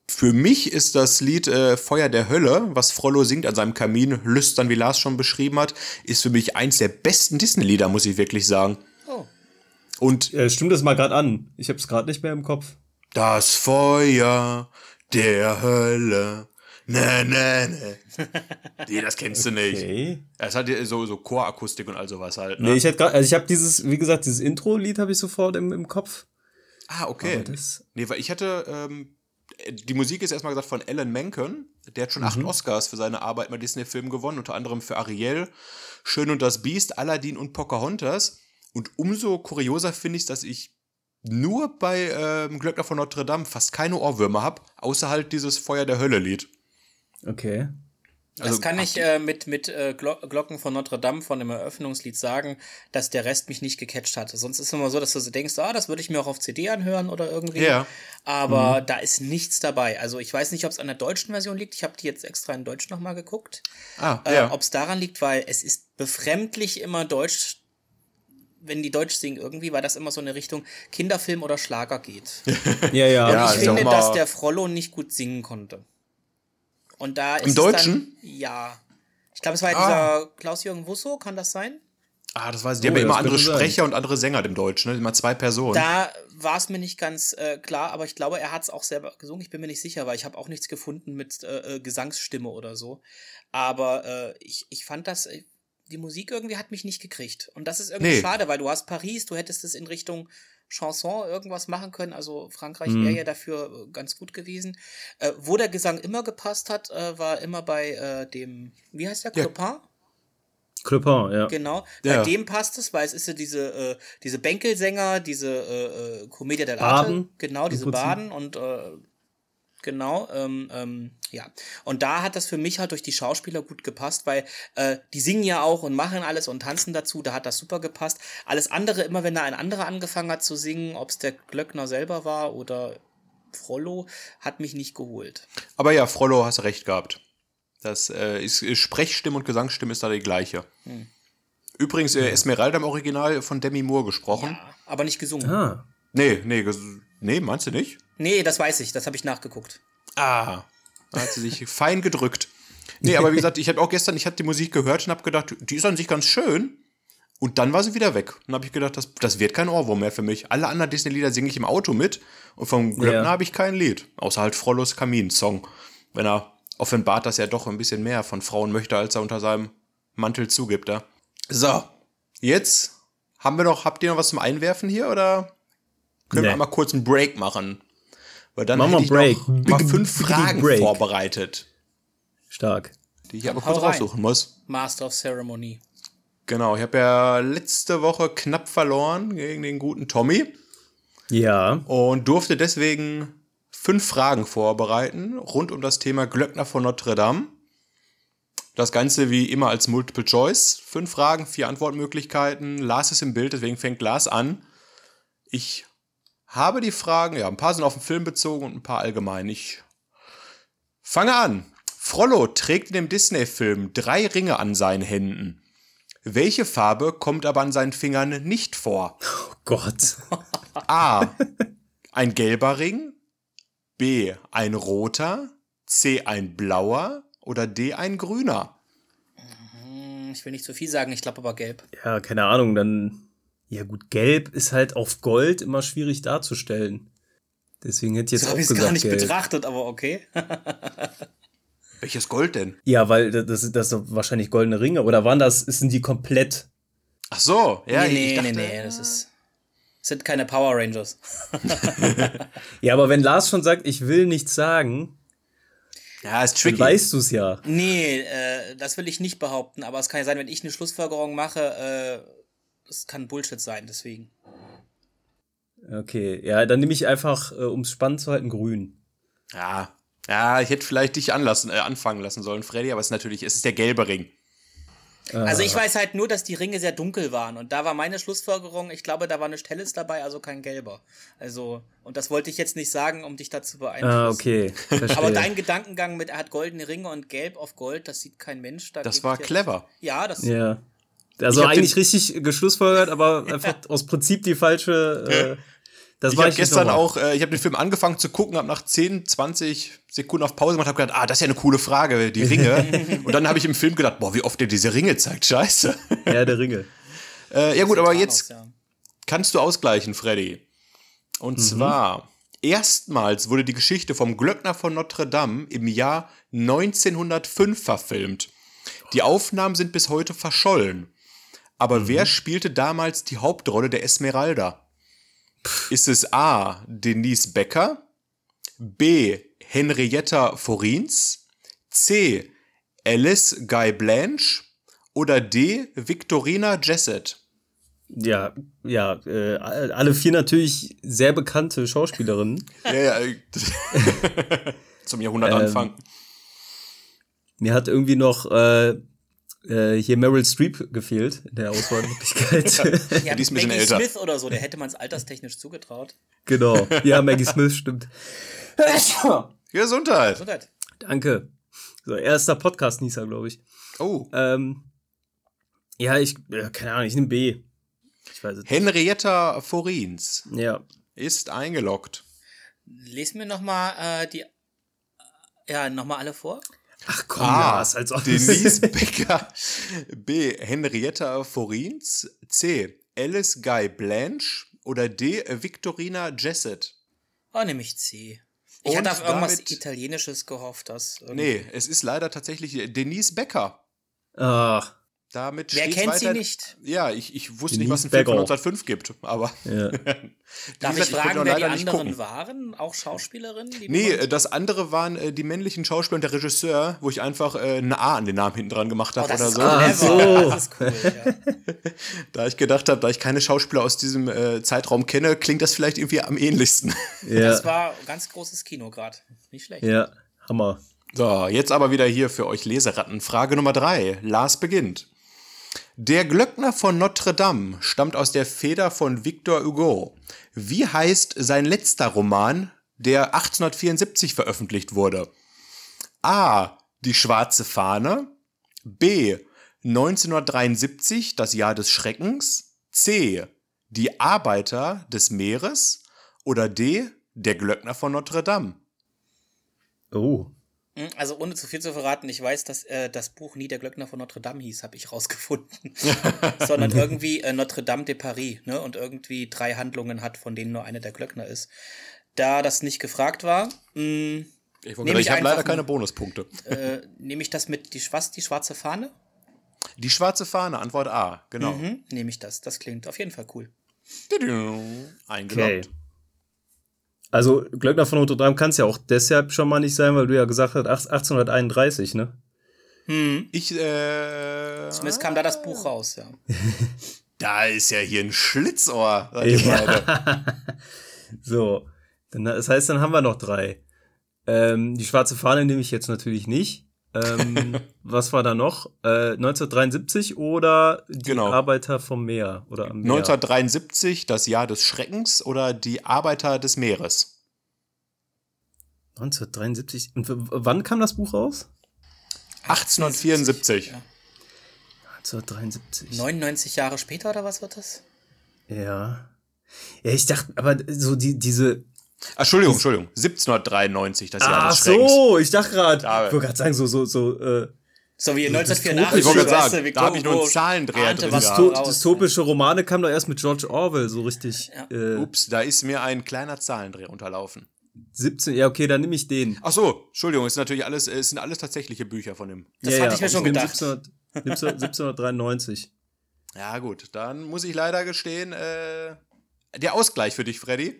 Für mich ist das Lied äh, Feuer der Hölle, was Frollo singt an seinem Kamin, lüstern, wie Lars schon beschrieben hat, ist für mich eins der besten Disney-Lieder, muss ich wirklich sagen. oh. Und Äh, stimmt das mal gerade an. Ich habe es gerade nicht mehr im Kopf. das Feuer der Hölle. Ne, ne, ne. Nee, das kennst du nicht. Okay. Es hat ja so, so Chorakustik und all sowas halt. Ne? Nee, ich hätte gerade, also ich habe dieses, wie gesagt, dieses Intro-Lied habe ich sofort im, im Kopf. ah, okay. Nee, weil ich hatte, ähm, die Musik ist erstmal gesagt von Alan Menken. Der hat schon Mhm. acht Oscars für seine Arbeit mit Disney-Filmen gewonnen, unter anderem für Ariel, Schön und das Biest, Aladdin und Pocahontas. Und umso kurioser finde ich, dass ich nur bei ähm, Glöckner von Notre Dame fast keine Ohrwürmer habe, außer halt dieses Feuer der Hölle-Lied. okay. Das Also, kann ich äh, mit, mit äh, Glo Glocken von Notre Dame von dem Eröffnungslied sagen, dass der Rest mich nicht gecatcht hat. Sonst ist es immer so, dass du so denkst, ah, das würde ich mir auch auf CD anhören oder irgendwie. Ja. Aber Mhm. da ist nichts dabei. Also ich weiß nicht, ob es an der deutschen Version liegt. Ich habe die jetzt extra in Deutsch nochmal geguckt. Ah, Äh, ja. Ob es daran liegt, weil es ist befremdlich immer Deutsch, wenn die Deutsch singen irgendwie, weil das immer so in eine Richtung Kinderfilm oder Schlager geht. Ja, ja. Ja, ich finde, dass der Frollo nicht gut singen konnte. Und da ist es Deutschen? Dann, ja. Ich glaube, es war ja Ah. dieser Klaus-Jürgen Wusso, kann das sein? Ah, das weiß ich. Die Oh, haben ja immer andere könnte sein. Sprecher und andere Sänger im Deutschen, ne? Immer zwei Personen. Da war es mir nicht ganz äh, klar, aber ich glaube, er hat es auch selber gesungen. Ich bin mir nicht sicher, weil ich habe auch nichts gefunden mit äh, äh, Gesangsstimme oder so. Aber äh, ich, ich fand das, äh, die Musik irgendwie hat mich nicht gekriegt. Und das ist irgendwie Nee. schade, weil du hast Paris, du hättest es in Richtung Chanson irgendwas machen können. Also Frankreich Mhm. wäre ja dafür äh, ganz gut gewesen. Äh, wo der Gesang immer gepasst hat, äh, war immer bei äh, dem, wie heißt der, Ja. Clopin? Clopin, ja. Genau. Ja. Bei dem passt es, weil es ist ja diese, äh, diese Bänkelsänger, diese äh, äh, Commedia dell'arte. Baden, Genau, diese. Baden und äh, genau, ähm, ähm, ja. Und da hat das für mich halt durch die Schauspieler gut gepasst, weil äh, die singen ja auch und machen alles und tanzen dazu, da hat das super gepasst. Alles andere, immer wenn da ein anderer angefangen hat zu singen, ob es der Glöckner selber war oder Frollo, hat mich nicht geholt. Aber ja, Frollo, hast recht gehabt. Das äh, ist, ist Sprechstimme und Gesangsstimme ist da die gleiche. Hm. Übrigens, äh, Esmeralda im Original von Demi Moore gesprochen. Ja, aber nicht gesungen. Ah. Nee, nee, ges- nee, meinst du nicht? Nee, das weiß ich, das habe ich nachgeguckt. Ah, da hat sie sich fein gedrückt. Nee, aber wie gesagt, ich habe auch gestern, ich habe die Musik gehört und habe gedacht, die ist an sich ganz schön. Und dann war sie wieder weg. Und habe ich gedacht, das, das wird kein Ohrwurm mehr für mich. Alle anderen Disney-Lieder singe ich im Auto mit. Und vom Glöckner Ja. habe ich kein Lied. Außer halt Frollos Kamin-Song. Wenn er offenbart, dass er doch ein bisschen mehr von Frauen möchte, als er unter seinem Mantel zugibt. Ja. So, jetzt haben wir noch, habt ihr noch was zum Einwerfen hier oder können wir Nee. einmal kurz einen Break machen? Weil dann wir hätte ich noch mal fünf Fragen Break. vorbereitet, Stark. die ich aber Hau kurz rein. raussuchen muss. Master of Ceremony. Genau, ich habe ja letzte Woche knapp verloren gegen den guten Tommy Ja. und durfte deswegen fünf Fragen vorbereiten rund um das Thema Glöckner von Notre Dame. Das Ganze wie immer als Multiple Choice. Fünf Fragen, vier Antwortmöglichkeiten. Lars ist im Bild, deswegen fängt Lars an. Ich habe die Fragen, ja, ein paar sind auf den Film bezogen und ein paar allgemein. Ich fange an. Frollo trägt in dem Disney-Film drei Ringe an seinen Händen. Welche Farbe kommt aber an seinen Fingern nicht vor? Oh Gott. A. Ein gelber Ring. B. Ein roter. C. Ein blauer. oder D ein grüner? Hm, ich will nicht zu viel sagen, ich glaube aber gelb. Ja, keine Ahnung, dann. Ja, gut, gelb ist halt auf Gold immer schwierig darzustellen. Deswegen hätte ich jetzt so auch gesagt. gar nicht gelb. betrachtet, aber okay. Welches Gold denn? Ja, weil das, das sind wahrscheinlich goldene Ringe. Oder waren das, sind die komplett? Ach so, ja, nee, nee, dachte, nee, nee, das ist sind keine Power Rangers. ja, aber wenn Lars schon sagt, ich will nichts sagen, ja, ist tricky. Dann weißt du es ja. Nee, äh, das will ich nicht behaupten, aber es kann ja sein, wenn ich eine Schlussfolgerung mache, äh, das kann Bullshit sein, deswegen. Okay, ja, dann nehme ich einfach, äh, um es spannend zu halten, grün. Ja, ja, ich hätte vielleicht dich anlassen, äh, anfangen lassen sollen, Freddy, aber es ist natürlich, es ist der gelbe Ring. Also ich weiß halt nur, dass die Ringe sehr dunkel waren und da war meine Schlussfolgerung, ich glaube, da war eine Helles dabei, also kein gelber. Also, und das wollte ich jetzt nicht sagen, um dich dazu beeinflussen. Ah, okay. Verstehe. Aber dein Gedankengang mit, er hat goldene Ringe und gelb auf Gold, das sieht kein Mensch. Da das war clever. Ja, das Ja. Also eigentlich richtig geschlussfolgert, aber einfach aus Prinzip die falsche. Äh, das ich habe gestern auch, äh, ich habe den Film angefangen zu gucken, habe nach 10, 20 Sekunden auf Pause gemacht, habe gedacht, ah, das ist ja eine coole Frage, die Ringe. und dann habe ich im Film gedacht, boah, wie oft der diese Ringe zeigt, scheiße. ja, der Ringe. äh, ja gut, aber jetzt ja. kannst du ausgleichen, Freddy. Und mhm. zwar, erstmals wurde die Geschichte vom Glöckner von Notre Dame im Jahr 1905 verfilmt. Die Aufnahmen sind bis heute verschollen. Aber mhm. wer spielte damals die Hauptrolle der Esmeralda? Ist es A. Denise Becker, B. Henrietta Forins, C. Alice Guy Blanche oder D. Victorina Jessett? Ja, ja, äh, alle vier natürlich sehr bekannte Schauspielerinnen. ja, ja. Zum Jahrhundertanfang. Ähm, mir hat irgendwie noch äh, äh, hier Meryl Streep gefehlt in der Auswahlmöglichkeit. ja, die ist ein bisschen Maggie älter. Smith oder so, der hätte man es alterstechnisch zugetraut. Genau. Ja, Maggie Smith stimmt. Gesundheit. Gesundheit. Danke. So, erster Podcast-Nieser, glaube ich. Oh. Ähm, ja, ich, ja, keine Ahnung, ich nehme B. Ich weiß es Henrietta Forins. Ja. Ist eingeloggt. Lies mir nochmal äh, die, ja, nochmal alle vor. Ach komm, A. Ja, als ob Denise Becker. B. Henrietta Forins. C. Alice Guy Blanche. Oder D. Victorina Jessett. Oh, nämlich C. Ich Und hatte auf irgendwas Italienisches gehofft, dass. Nee, es ist leider tatsächlich Denise Becker. Ach. Damit Wer kennt weiter, sie nicht? Ja, ich, ich wusste nicht, was es einen Film von 1905 gibt, aber. Ja. Darf ich fragen, wer die anderen waren? Auch Schauspielerinnen? nee, das andere waren äh, die männlichen Schauspieler und der Regisseur, wo ich einfach äh, eine A an den Namen hinten dran gemacht habe oh, oder so. Ah, so. Das ist cool, ja. da ich gedacht habe, da ich keine Schauspieler aus diesem äh, Zeitraum kenne, klingt das vielleicht irgendwie am ähnlichsten. Ja. Das war ganz großes Kino gerade. Nicht schlecht. Ja, Hammer. So, jetzt aber wieder hier für euch Leseratten. Frage Nummer drei. Lars beginnt. Der Glöckner von Notre Dame stammt aus der Feder von Victor Hugo. Wie heißt sein letzter Roman, der 1874 veröffentlicht wurde? A. Die schwarze Fahne. B. 1973, das Jahr des Schreckens. C. Die Arbeiter des Meeres. Oder D. Der Glöckner von Notre Dame. Oh. Hm, also ohne zu viel zu verraten, ich weiß, dass äh, das Buch nie der Glöckner von Notre Dame hieß, habe ich rausgefunden. Sondern irgendwie äh, Notre Dame de Paris, ne? Und irgendwie drei Handlungen hat, von denen nur eine der Glöckner ist. Da das nicht gefragt war, mh, hm, ich, ich, ich habe leider keine Bonuspunkte. Äh, nehme ich das mit die, was, die schwarze Fahne? Die schwarze Fahne, Antwort A, genau. Mhm, nehme ich das. Das klingt auf jeden Fall cool. Eingeloggt. Okay. Also Glöckner von Notre Dame kann es ja auch deshalb schon mal nicht sein, weil du ja gesagt hast, 1831, ne? Hm. Ich, äh. Zumindest kam da das Buch raus, ja. da ist ja hier ein Schlitzohr, seid ihr ja. so. Dann, das heißt, dann haben wir noch drei. Ähm, die schwarze Fahne nehme ich jetzt natürlich nicht. Ähm, was war da noch? Äh, 1973 oder die genau. Arbeiter vom Meer oder am Meer? 1973, das Jahr des Schreckens oder die Arbeiter des Meeres? 1973. Und wann kam das Buch raus? 1874. Ja. 1973. 99 Jahre später oder was wird das? Ja. Ja, ich dachte, aber so die, diese Entschuldigung, Entschuldigung, 1793, das Jahr Ach des Schreckens. so, ich dachte gerade, ich wollte gerade sagen, so, so, so, äh, So wie 1984. Ich wollte gerade sagen, da habe ich nur einen Zahlendreher ahnte drin was gehabt. dystopische Romane kamen doch erst mit George Orwell so richtig. Äh, Ups, da ist mir ein kleiner Zahlendreher unterlaufen. 17, ja, okay, dann nehme ich den. Ach so, Entschuldigung, es sind natürlich alles, es sind alles tatsächliche Bücher von dem. Das ja, hatte ja, ich mir schon nehm gedacht. 1700, 1700, 1793. Ja, gut, dann muss ich leider gestehen, äh, der Ausgleich für dich, Freddy.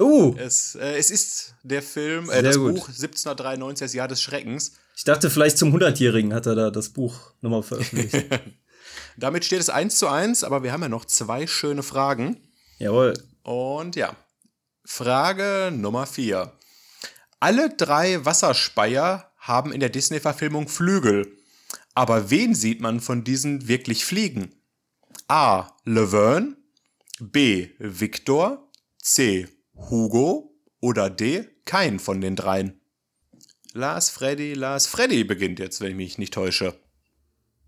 Uh, Es, äh, es ist der Film, äh, das gut. Buch 1793, das Jahr des Schreckens. ich dachte, vielleicht zum 100-Jährigen hat er da das Buch nochmal veröffentlicht. Damit steht es 1 zu 1, aber wir haben ja noch zwei schöne Fragen. Jawohl. Und ja, Frage Nummer 4. Alle drei Wasserspeier haben in der Disney-Verfilmung Flügel. Aber wen sieht man von diesen wirklich fliegen? A. Laverne, B. Victor, C. Hugo oder D. Kein von den dreien. Lars Freddy, Lars Freddy beginnt jetzt, wenn ich mich nicht täusche.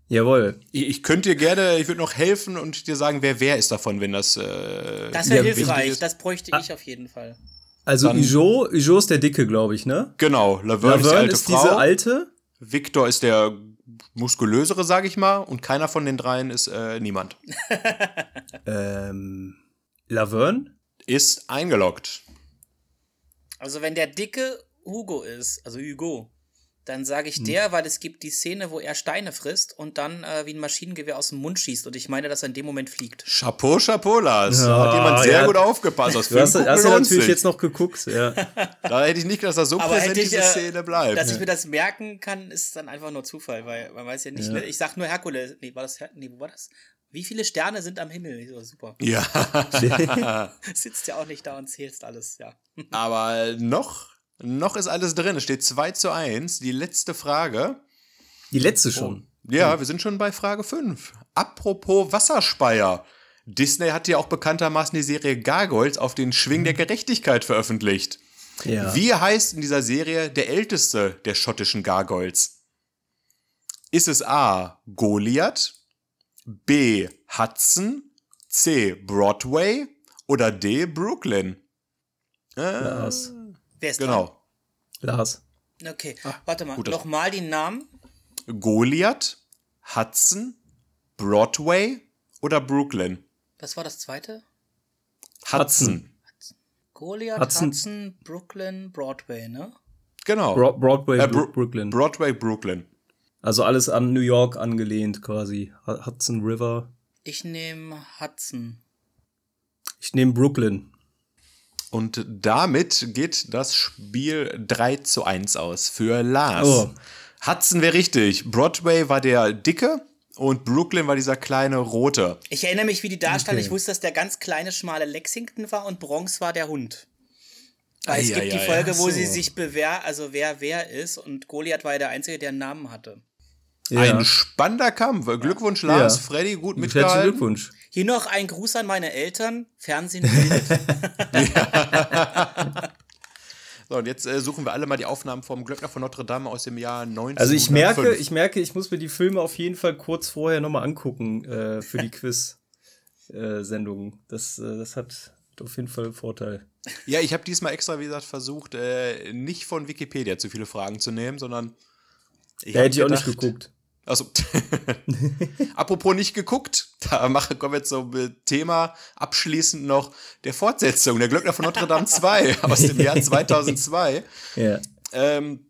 Jawohl. Ich, ich könnte dir gerne, ich würde noch helfen und dir sagen, wer wer ist davon, wenn das. Äh, Das wäre Ja, hilfreich, das bräuchte ich auf jeden Fall. Also Dann- Ijo, Ijo ist der Dicke, glaube ich, ne? genau, Laverne, ist die Laverne alte ist Frau. diese alte. Victor ist der muskulösere, sag ich mal, und keiner von den dreien ist äh, niemand. Ähm, Laverne? Ist eingeloggt. Also wenn der dicke Hugo ist, also Hugo, dann sage Hm. ich der, weil es gibt die Szene, wo er Steine frisst und dann äh, wie ein Maschinengewehr aus dem Mund schießt und ich meine, dass er in dem Moment fliegt. Chapeau, Chapeau, Lars. Ja, hat jemand sehr ja. gut aufgepasst. Das Du hast, hast lohnt natürlich jetzt noch geguckt, ja. Da hätte ich nicht gedacht, dass das so Aber präsent hätte ich, diese äh, Szene bleibt. Dass ich mir das merken kann, ist dann einfach nur Zufall, weil man weiß ja nicht, Ja. ne? Ich sag nur Herkules. Nee, war das Her Nee, wo war das? Wie viele Sterne sind am Himmel? So, super. ja. Sitzt ja auch nicht da und zählst alles, ja. Aber noch, noch ist alles drin. Es steht 2 zu 1. Die letzte Frage. Die letzte schon. Ja, wir sind schon bei Frage 5. Apropos Wasserspeier. Disney hat ja auch bekanntermaßen die Serie Gargoyles auf den Schwing der Gerechtigkeit veröffentlicht. Ja. Wie heißt in dieser Serie der älteste der schottischen Gargoyles? Ist es A. Goliath, B. Hudson, C. Broadway oder D. Brooklyn? Äh, Lars. Wer ist dran? genau. Lars. Okay, warte mal. Nochmal die Namen. Goliath, Hudson, Broadway oder Brooklyn? Was war das zweite? Hudson. Goliath, Hudson. Hudson, Brooklyn, Broadway, ne? Genau. Bro Broadway, Äh, Bro- Brooklyn. Broadway, Brooklyn. Also alles an New York angelehnt quasi. Hu- Hudson River. Ich nehme Hudson. Ich nehme Brooklyn. Und damit geht das Spiel 3 zu 1 aus für Lars. Oh. Hudson wäre richtig. Broadway war der dicke und Brooklyn war dieser kleine rote. Ich erinnere mich, wie die darstellen. Okay. Ich wusste, dass der ganz kleine, schmale Lexington war und Bronx war der Hund. Weil es gibt die. Folge, wo Ach so. sie sich bewehr, also wer wer ist und Goliath war ja der Einzige, der einen Namen hatte. Ein spannender Kampf. Glückwunsch, Lars. Ja. Freddy, gut Herzlichen mitgehalten. Glückwunsch. Hier noch ein Gruß an meine Eltern. Fernsehen bildet. So, und jetzt äh, suchen wir alle mal die Aufnahmen vom Glöckner von Notre Dame aus dem Jahr 1905. Also ich merke, ich merke, ich muss mir die Filme auf jeden Fall kurz vorher nochmal angucken äh, für die Quiz-Sendung. das, äh, das hat auf jeden Fall einen Vorteil. Ja, ich habe diesmal extra, wie gesagt, versucht, äh, nicht von Wikipedia zu viele Fragen zu nehmen, sondern. Ich Da hab hätte ich auch nicht geguckt. Also, apropos nicht geguckt, da mache, kommen wir jetzt zum Thema abschließend noch der Fortsetzung, der Glöckner von Notre Dame 2 aus dem Jahr 2002. Ja. Ähm,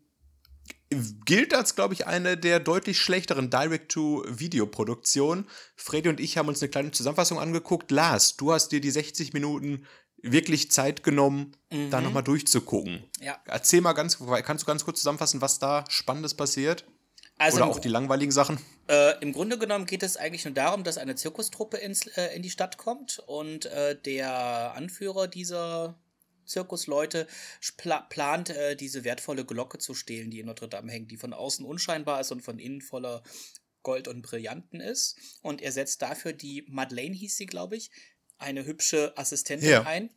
gilt als, glaube ich, eine der deutlich schlechteren Direct-to-Video-Produktionen. Freddy und ich haben uns eine kleine Zusammenfassung angeguckt. Lars, du hast dir die 60 Minuten wirklich Zeit genommen, da nochmal durchzugucken. Ja. Erzähl mal ganz, kannst du ganz kurz zusammenfassen, was da Spannendes passiert? Also Oder im auch die langweiligen Sachen? Äh, Im Grunde genommen geht es eigentlich nur darum, dass eine Zirkustruppe ins, äh, in die Stadt kommt und äh, der Anführer dieser Zirkusleute pla plant, äh, diese wertvolle Glocke zu stehlen, die in Notre Dame hängt, die von außen unscheinbar ist und von innen voller Gold und Brillanten ist. Und er setzt dafür die Madeleine, hieß sie, glaube ich, eine hübsche Assistentin Ja. ein,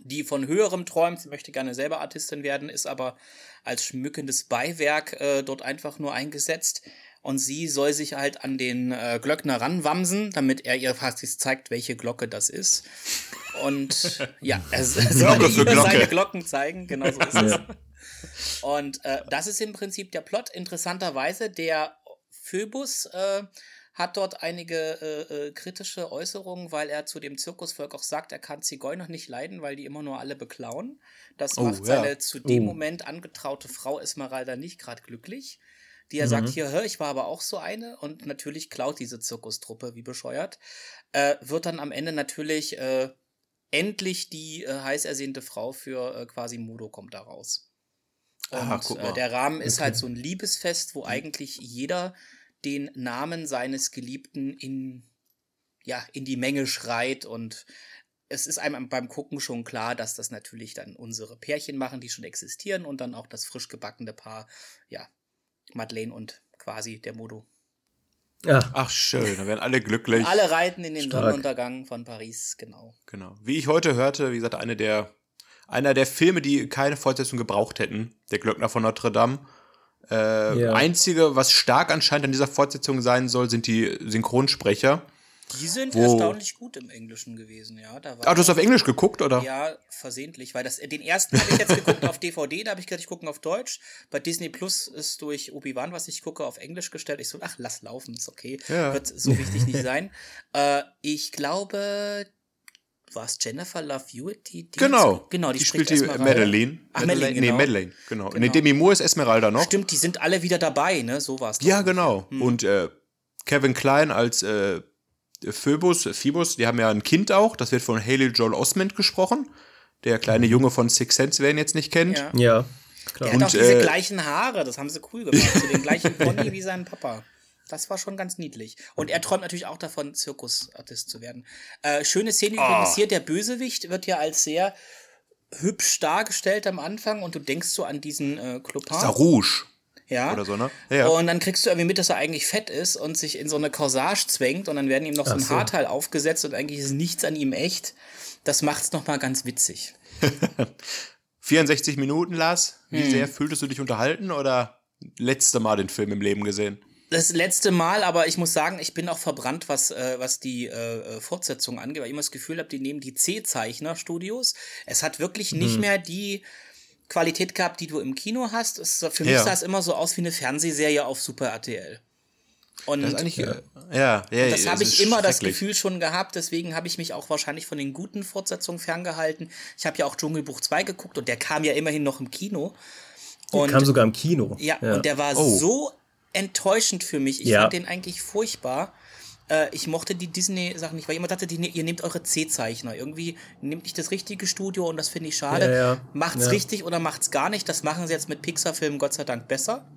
die von höherem träumt. Sie möchte gerne selber Artistin werden, ist aber als schmückendes Beiwerk äh, dort einfach nur eingesetzt. Und sie soll sich halt an den äh, Glöckner ranwamsen, damit er ihr fast zeigt, welche Glocke das ist. Und ja, er soll hier seine Glocken zeigen, genau so ist es. Und äh, das ist im Prinzip der Plot. Interessanterweise, der Phoebus äh, hat dort einige äh, äh, kritische Äußerungen, weil er zu dem Zirkusvolk auch sagt, er kann Zigeuner nicht leiden, weil die immer nur alle beklauen. Das oh, macht seine ja. zu dem oh. Moment angetraute Frau Esmeralda nicht gerade glücklich. Die er mhm. sagt, hier, hör, ich war aber auch so eine und natürlich klaut diese Zirkustruppe wie bescheuert. Äh, wird dann am Ende natürlich äh, endlich die äh, heiß ersehnte Frau für äh, quasi Modo kommt da raus. Und Aha, der Rahmen ist halt so ein Liebesfest, wo eigentlich jeder den Namen seines Geliebten in, ja, in die Menge schreit und es ist einem beim Gucken schon klar, dass das natürlich dann unsere Pärchen machen, die schon existieren und dann auch das frisch gebackene Paar, ja, Madeleine und quasi der Modo. Ja. Ach, schön, da werden alle glücklich. alle reiten in den Stark. Sonnenuntergang von Paris, genau. Genau. Wie ich heute hörte, wie gesagt, eine der, einer der Filme, die keine Fortsetzung gebraucht hätten, der Glöckner von Notre Dame. Äh, ja. Einzige, was stark anscheinend an dieser Fortsetzung sein soll, sind die Synchronsprecher. Die sind wo, erstaunlich gut im Englischen gewesen, ja. Da ah, du hast auf Englisch geguckt, oder? Ja, versehentlich, weil das, den ersten habe ich jetzt geguckt auf DVD, da habe ich gedacht, ich gucke auf Deutsch. Bei Disney Plus ist durch Obi-Wan, was ich gucke, auf Englisch gestellt. Ich so, ach, lass laufen, ist okay. Ja. Wird so wichtig nicht sein. Äh, ich glaube, war es Jennifer Love Hewitt? Die, die genau. genau, die, die spielt die Madeline. Ach, Madeline, genau. Nee, Madeline, genau. genau. Nee, Demi Moore ist Esmeralda noch. Stimmt, die sind alle wieder dabei, ne? So war es. Ja, genau. Hm. Und äh, Kevin Klein als äh, Phoebus, Phoebus, die haben ja ein Kind auch, das wird von Haley Joel Osment gesprochen. Der kleine mhm. Junge von Six Sense, wer ihn jetzt nicht kennt. Ja. ja klar. Der hat auch diese äh, gleichen Haare, das haben sie cool gemacht. so den gleichen Pony wie sein Papa. Das war schon ganz niedlich. Und er träumt natürlich auch davon, Zirkusartist zu werden. Äh, schöne Szene oh. übrigens hier, der Bösewicht wird ja als sehr hübsch dargestellt am Anfang und du denkst so an diesen äh, Clopin. Rouge. Ja. Oder so, ne? Ja. Und dann kriegst du irgendwie mit, dass er eigentlich fett ist und sich in so eine Corsage zwängt und dann werden ihm noch so ein so. Haarteil aufgesetzt und eigentlich ist nichts an ihm echt. Das macht's nochmal ganz witzig. 64 Minuten, Lars. Wie hm. sehr fühltest du dich unterhalten oder letzte Mal den Film im Leben gesehen? Das letzte Mal, aber ich muss sagen, ich bin auch verbrannt, was, äh, was die äh, äh Fortsetzung angeht, weil ich immer das Gefühl habe, die nehmen die C-Zeichner-Studios. Es hat wirklich nicht hm. mehr die Qualität gehabt, die du im Kino hast. Es, für mich ja. sah es immer so aus wie eine Fernsehserie auf Super RTL. Und das, eigentlich, ja, ja, ja, das habe ich immer das Gefühl schon gehabt, deswegen habe ich mich auch wahrscheinlich von den guten Fortsetzungen ferngehalten. Ich habe ja auch Dschungelbuch 2 geguckt und der kam ja immerhin noch im Kino. Und, der kam sogar im Kino. Ja, ja. und der war oh. so enttäuschend für mich. Ich ja. fand den eigentlich furchtbar. Äh, ich mochte die Disney-Sachen nicht, weil ich immer dachte, die, ihr nehmt eure C-Zeichner. Irgendwie nehmt nicht das richtige Studio und das finde ich schade. Ja, ja. Macht's richtig oder macht's gar nicht. Das machen sie jetzt mit Pixar-Filmen Gott sei Dank besser.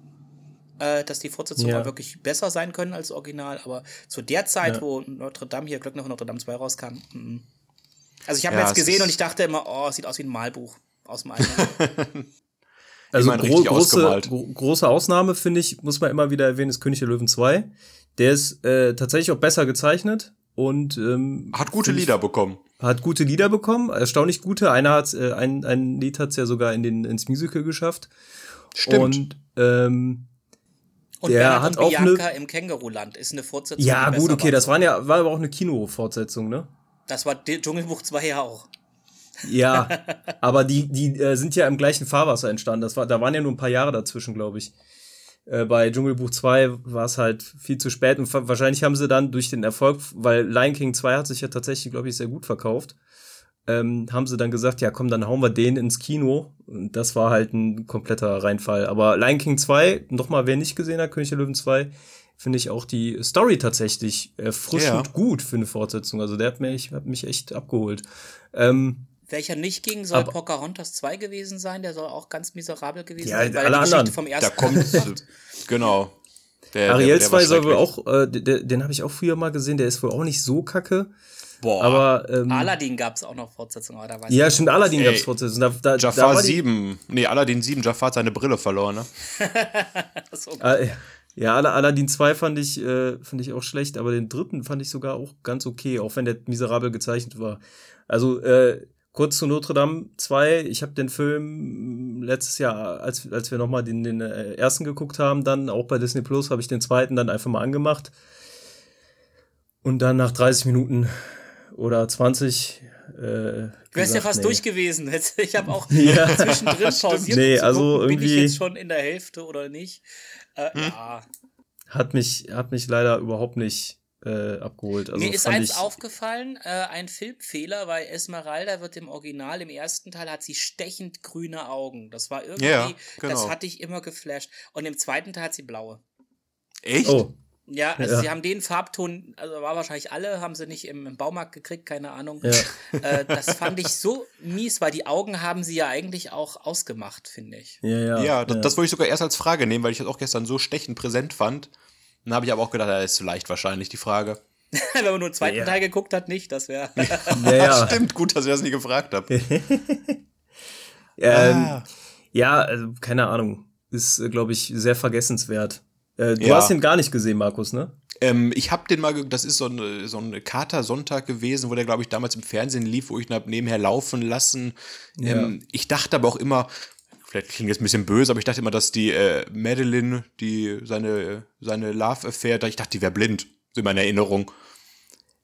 Äh, dass die Fortsetzungen ja. wirklich besser sein können als Original. Aber zu der Zeit, wo Notre Dame hier, Glück noch Notre Dame 2 rauskam, m -m. Also ich habe ja, jetzt gesehen und ich dachte immer, oh, sieht aus wie ein Malbuch aus dem alten. Also gro große, gro große Ausnahme, finde ich, muss man immer wieder erwähnen, ist König der Löwen 2. Der ist äh, tatsächlich auch besser gezeichnet und ähm, hat gute Lieder bekommen. Hat gute Lieder bekommen, erstaunlich gute. Einer hat äh, ein, ein Lied hat's ja sogar in den ins Musical geschafft. Stimmt. Und ähm, und der Bernhard hat und auch Bianca eine, im Känguruland ist eine Fortsetzung. Ja, gut, okay, das waren ja, war aber auch eine Kino-Fortsetzung, ne? Das war Dschungelbuch 2 ja auch. Ja, aber die, die äh, sind ja im gleichen Fahrwasser entstanden. Das war, da waren ja nur ein paar Jahre dazwischen, glaube ich. Äh, bei Dschungelbuch 2 war es halt viel zu spät und wahrscheinlich haben sie dann durch den Erfolg, weil Lion King 2 hat sich ja tatsächlich, glaube ich, sehr gut verkauft, ähm, haben sie dann gesagt, ja komm, dann hauen wir den ins Kino. Und das war halt ein kompletter Reinfall. Aber Lion King 2, nochmal, wer nicht gesehen hat, König der Löwen 2, finde ich auch die Story tatsächlich erfrischend ja. gut für eine Fortsetzung. Also der hat mich, hat mich echt abgeholt. Ähm, welcher nicht ging, soll aber, Pocahontas 2 gewesen sein. Der soll auch ganz miserabel gewesen ja, sein, weil alle die anderen. vom ersten Da kommt, genau. Der, Ariel der, der 2 soll wohl auch, äh, den, den habe ich auch früher mal gesehen, der ist wohl auch nicht so kacke. Boah. Aber, ähm, Aladdin gab es auch noch Fortsetzungen, aber da weiß Ja, stimmt, Aladdin gab es Fortsetzungen. Da, da, Jafar da 7. Nee, Aladdin 7, Jafar hat seine Brille verloren, ne? so äh, ja, Aladdin 2 fand ich, äh, fand ich auch schlecht, aber den dritten fand ich sogar auch ganz okay, auch wenn der miserabel gezeichnet war. Also, äh, Kurz zu Notre Dame 2. Ich habe den Film letztes Jahr, als, als wir nochmal den, den äh, ersten geguckt haben, dann auch bei Disney Plus, habe ich den zweiten dann einfach mal angemacht. Und dann nach 30 Minuten oder 20 Äh, du wärst ja fast nee. durch gewesen. Ich habe auch ja. zwischendrin pausiert. Nee, also gucken, irgendwie. Bin ich jetzt schon in der Hälfte oder nicht? Äh, hm. Ja. Hat mich, hat mich leider überhaupt nicht äh, abgeholt. Also Mir ist eins aufgefallen, äh, ein Filmfehler, weil Esmeralda wird im Original, im ersten Teil hat sie stechend grüne Augen. Das war irgendwie, ja, genau. das hatte ich immer geflasht. Und im zweiten Teil hat sie blaue. Echt? Oh. Ja, also ja. sie haben den Farbton, also war wahrscheinlich alle, haben sie nicht im, im Baumarkt gekriegt, keine Ahnung. Ja. Äh, das fand ich so mies, weil die Augen haben sie ja eigentlich auch ausgemacht, finde ich. Ja, ja. Ja, das, das wollte ich sogar erst als Frage nehmen, weil ich das auch gestern so stechend präsent fand. Dann habe ich aber auch gedacht, das ist zu leicht wahrscheinlich, die Frage. Wenn man nur den zweiten ja. Teil geguckt hat, nicht, das wäre. ja, ja. Stimmt, gut, dass ich das nie gefragt habe. ähm, ah. Ja, also, keine Ahnung. Ist, äh, glaube ich, sehr vergessenswert. Äh, du ja. hast ihn gar nicht gesehen, Markus, ne? Ähm, ich habe den mal, das ist so ein, so ein Kater-Sonntag gewesen, wo der, glaube ich, damals im Fernsehen lief, wo ich ihn habe nebenher laufen lassen. Ähm, ich dachte aber auch immer, vielleicht klingt jetzt ein bisschen böse, aber ich dachte immer, dass die äh, Madeline, die seine, seine Love Affair, ich dachte, die wäre blind, so in meiner Erinnerung.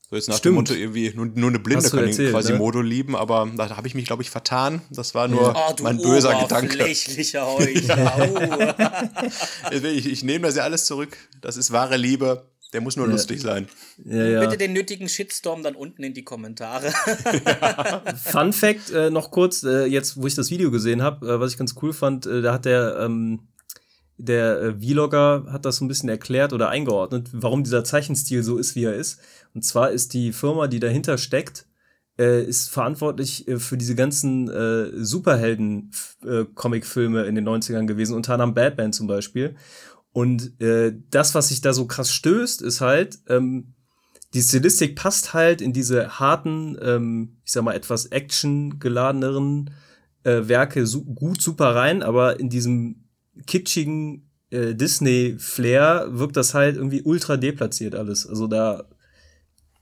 So jetzt nach Stimmt. dem Motto irgendwie, nur, nur eine Blinde kann erzählt, quasi ne? Modo lieben, aber da habe ich mich, glaube ich, vertan. Das war nur oh, mein böser Gedanke. ich, ich nehme das ja alles zurück. Das ist wahre Liebe. Der muss nur ja. lustig sein. Ja, ja. Bitte den nötigen Shitstorm dann unten in die Kommentare. Fun Fact äh, noch kurz, äh, jetzt wo ich das Video gesehen habe, äh, was ich ganz cool fand, äh, da hat der ähm, der äh, Vlogger hat das so ein bisschen erklärt oder eingeordnet, warum dieser Zeichenstil so ist, wie er ist. Und zwar ist die Firma, die dahinter steckt, äh, ist verantwortlich äh, für diese ganzen äh, Superhelden-Comic-Filme äh, in den 90ern gewesen, unter anderem Batman zum Beispiel. Und äh, das, was sich da so krass stößt, ist halt, ähm, die Stilistik passt halt in diese harten, ähm, ich sag mal, etwas actiongeladeneren äh, Werke su gut super rein, aber in diesem kitschigen äh, Disney-Flair wirkt das halt irgendwie ultra deplatziert alles. Also da,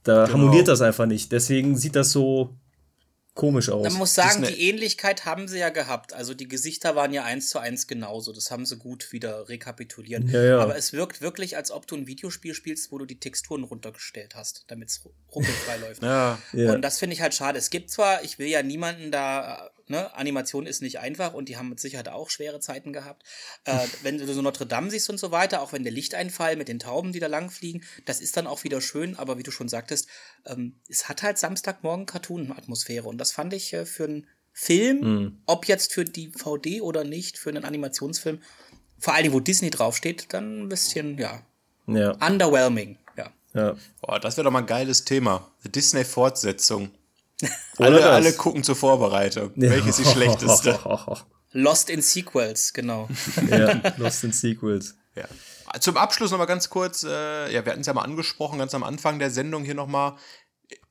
da genau. harmoniert das einfach nicht. Deswegen sieht das so komisch aus. Man muss sagen, die Ähnlichkeit haben sie ja gehabt. Also die Gesichter waren ja eins zu eins genauso. Das haben sie gut wieder rekapituliert. Ja, ja. Aber es wirkt wirklich, als ob du ein Videospiel spielst, wo du die Texturen runtergestellt hast, damit es ruckelfrei läuft. Ja. Und das finde ich halt schade. Es gibt zwar, ich will ja niemanden da ne, Animation ist nicht einfach und die haben mit Sicherheit auch schwere Zeiten gehabt. Äh, wenn du so Notre Dame siehst und so weiter, auch wenn der Lichteinfall mit den Tauben, die da langfliegen, das ist dann auch wieder schön, aber wie du schon sagtest, ähm, es hat halt Samstagmorgen Cartoon-Atmosphäre und das fand ich äh, für einen Film, mhm. ob jetzt für die VD oder nicht, für einen Animationsfilm, vor allem wo Disney draufsteht, dann ein bisschen, ja, ja. underwhelming. Ja. ja. Boah, das wäre doch mal ein geiles Thema. Disney-Fortsetzung. alle, alle gucken zur Vorbereitung. Ja. Welches ist die schlechteste? Lost in Sequels, genau. ja, Lost in Sequels. Ja. Zum Abschluss nochmal ganz kurz, äh, ja, wir hatten es ja mal angesprochen, ganz am Anfang der Sendung hier nochmal.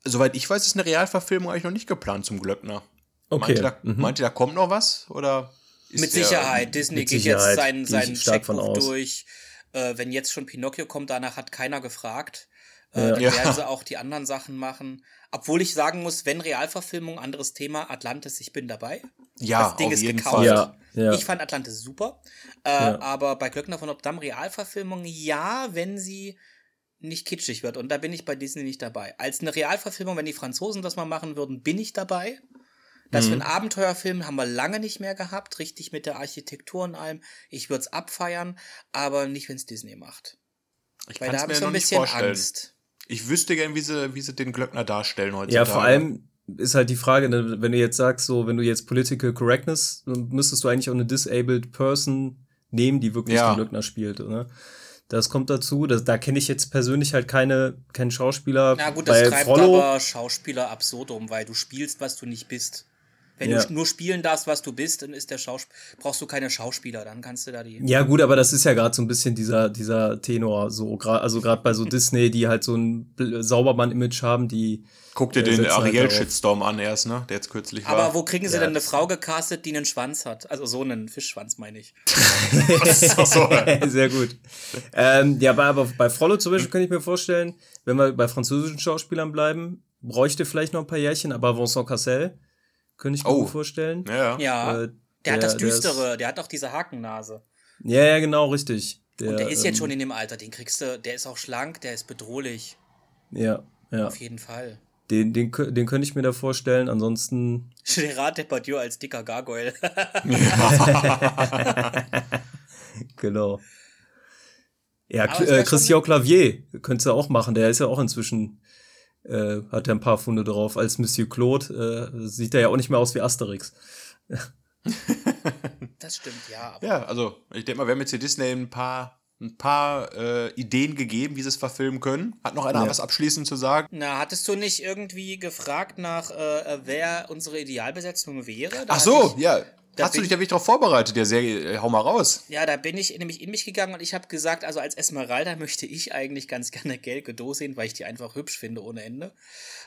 Soweit ich weiß, ist eine Realverfilmung eigentlich noch nicht geplant zum Glöckner. Okay. Meint ihr, da, mhm. meint ihr, da kommt noch was? Oder mit Sicherheit. Disney mit geht Sicherheit. jetzt seinen, seinen Checkbuch durch. Äh, wenn jetzt schon Pinocchio kommt, danach hat keiner gefragt. Äh, ja. Dann werden sie auch die anderen Sachen machen. Obwohl ich sagen muss, wenn Realverfilmung, anderes Thema, Atlantis, ich bin dabei. Ja, das Ding auf ist jeden gekauft. Fall. Ja, ja. Ich fand Atlantis super. Äh, ja. Aber bei Glöckner von Notre Dame Realverfilmung, ja, wenn sie nicht kitschig wird. Und da bin ich bei Disney nicht dabei. Als eine Realverfilmung, wenn die Franzosen das mal machen würden, bin ich dabei. Das mhm. für einen Abenteuerfilm haben wir lange nicht mehr gehabt, richtig mit der Architektur und allem. Ich würde es abfeiern, aber nicht, wenn es Disney macht. Ich Weil da habe ich so ein bisschen Angst. Ich wüsste gern, wie sie, wie sie den Glöckner darstellen heute. Ja, vor allem ist halt die Frage, ne, wenn du jetzt sagst, so, wenn du jetzt Political Correctness, dann müsstest du eigentlich auch eine disabled Person nehmen, die wirklich ja. den Glöckner spielt, oder? Das kommt dazu. Das, da kenne ich jetzt persönlich halt keine, keinen Schauspieler. Na gut, das Bei treibt Frollo, aber Schauspieler absurdum, weil du spielst, was du nicht bist. Wenn ja. du nur spielen darfst, was du bist, dann ist der Schaus brauchst du keine Schauspieler, dann kannst du da die. Ja, gut, aber das ist ja gerade so ein bisschen dieser, dieser Tenor, so, also gerade bei so Disney, die halt so ein Saubermann-Image haben, die. Guck dir den halt Ariel-Shitstorm an erst, ne? Der jetzt kürzlich aber war. Aber wo kriegen sie ja. denn eine Frau gecastet, die einen Schwanz hat? Also so einen Fischschwanz, meine ich. so. Sehr gut. Ähm, ja, aber, aber bei Frollo zum Beispiel kann ich mir vorstellen, wenn wir bei französischen Schauspielern bleiben, bräuchte vielleicht noch ein paar Jährchen, aber Vincent Cassel könnte ich mir oh. vorstellen. Ja, ja. Äh, der, der, hat das Düstere, der, ist, der, hat auch diese Hakennase. Ja, ja, genau, richtig. Der, Und der ist jetzt ähm, schon in dem Alter, den kriegst du, der ist auch schlank, der ist bedrohlich. Ja, ja. Auf jeden Fall. Den, den, den könnte ich mir da vorstellen. Ansonsten. Gerard Depardieu als dicker Gargoyle. genau. Ja, äh, Christian Clavier könntest du auch machen. Der ist ja auch inzwischen, äh, hat ja ein paar Funde drauf. Als Monsieur Claude äh, sieht er ja auch nicht mehr aus wie Asterix. das stimmt, ja. ja, also ich denke mal, wir haben jetzt hier Disney ein paar ein paar äh, Ideen gegeben, wie sie es verfilmen können. Hat noch einer ja. was abschließend zu sagen? Na, hattest du nicht irgendwie gefragt nach, äh, wer unsere Idealbesetzung wäre? Da Ach so, ich, ja. Hast du dich da wirklich darauf vorbereitet, der Serie? Äh, hau mal raus. Ja, da bin ich nämlich in mich gegangen und ich habe gesagt, also als Esmeralda möchte ich eigentlich ganz gerne Gal Gadot sehen, weil ich die einfach hübsch finde ohne Ende.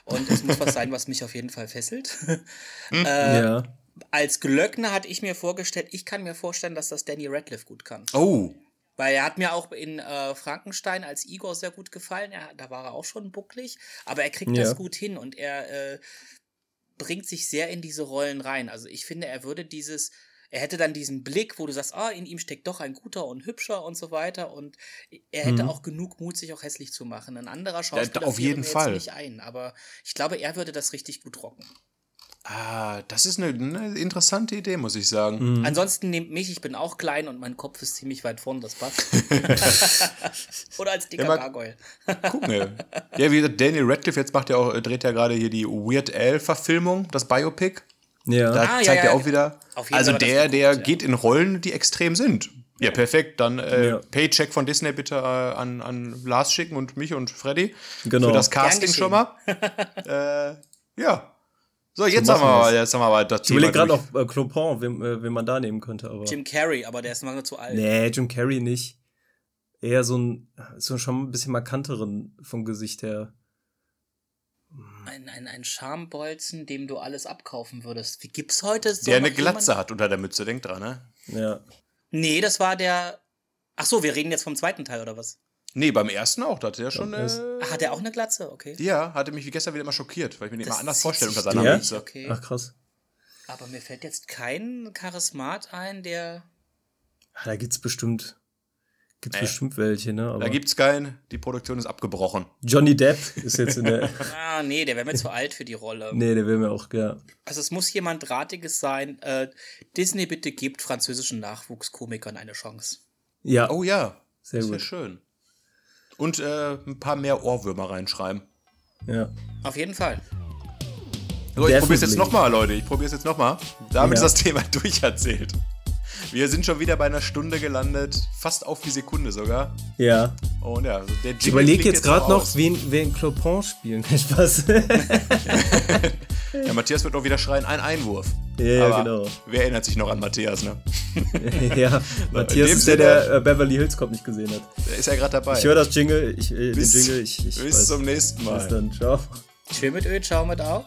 Und es muss was sein, was mich auf jeden Fall fesselt. hm? äh, ja. Als Glöckner hatte ich mir vorgestellt, ich kann mir vorstellen, dass das Danny Radcliffe gut kann. Oh. Weil er hat mir auch in äh, Frankenstein als Igor sehr gut gefallen. Er, da war er auch schon bucklig, aber er kriegt ja. das gut hin und er äh, bringt sich sehr in diese Rollen rein. Also ich finde, er würde dieses, er hätte dann diesen Blick, wo du sagst, ah, in ihm steckt doch ein guter und hübscher und so weiter. Und er hätte mhm. auch genug Mut, sich auch hässlich zu machen. Ein anderer Schauspieler ja, auf jeden Fall. nicht ein, aber ich glaube, er würde das richtig gut rocken. Ah, das ist eine, eine, interessante Idee, muss ich sagen. Mhm. Ansonsten nehmt mich, ich bin auch klein und mein Kopf ist ziemlich weit vorn, das passt. Oder als dicker ja, Gargoyle. Gucken wir. Ja, wie gesagt, Daniel Radcliffe jetzt macht ja auch, dreht ja gerade hier die Weird Al-Verfilmung, das Biopic. Ja. Da ah, zeigt ja, er auch wieder. Also der, der gut, geht in Rollen, die extrem sind. Ja, perfekt. Dann äh, ja. Paycheck von Disney bitte äh, an, an Lars schicken und mich und Freddy. Genau. Für das Casting schon mal. äh, ja, so, jetzt haben, wir, jetzt haben wir aber das Ich überlege gerade noch äh, Clopin, wen, äh, wen man da nehmen könnte. Aber Jim Carrey, aber der ist noch zu alt. Nee, Jim Carrey nicht. Eher so ein, so schon ein bisschen markanteren vom Gesicht her. Ein, ein, ein Schambolzen, dem du alles abkaufen würdest. Wie gibt's heute so? Der eine Glatze jemand? hat unter der Mütze, denk dran, ne? Ja. Nee, das war der. Ach so, wir reden jetzt vom zweiten Teil, oder was? Nee, beim ersten auch. Da hatte er schon. Äh, hat er auch eine Glatze? Okay. Ja, hatte mich wie gestern wieder immer schockiert, weil ich mir den immer anders vorstelle unter seiner ja? Mütze. Okay. Ach, krass. Aber mir fällt jetzt kein Charismat ein, der. Ach, da gibt's bestimmt. Gibt's äh, bestimmt welche, ne? Aber da gibt's keinen. Die Produktion ist abgebrochen. Johnny Depp ist jetzt in der. ah, nee, der wäre mir zu alt für die Rolle. Nee, der wäre mir auch, ja. Also es muss jemand Drahtiges sein. Äh, Disney bitte gibt französischen Nachwuchskomikern eine Chance. Ja. Oh ja. Sehr das gut. schön. Und äh, ein paar mehr Ohrwürmer reinschreiben. Ja. Auf jeden Fall. So, ich probiere es jetzt nochmal, Leute. Ich probiere es jetzt nochmal. Damit ja. ist das Thema durcherzählt. Wir sind schon wieder bei einer Stunde gelandet, fast auf die Sekunde sogar. Ja. Und ja, also der Jingle Ich überlege jetzt gerade noch, wen, wen Clopin spielen. Spaß. ja, Matthias wird auch wieder schreien, ein Einwurf. Ja, Aber genau. Wer erinnert sich noch an Matthias, ne? ja, Matthias ist der, der äh, Beverly Hills Cop nicht gesehen hat. Der ist ja gerade dabei. Ich höre das Jingle, ich, äh, bis, den Jingle, ich, ich Bis weiß. zum nächsten Mal. Bis dann, ciao. Tschö mit Ö, ciao mit Au.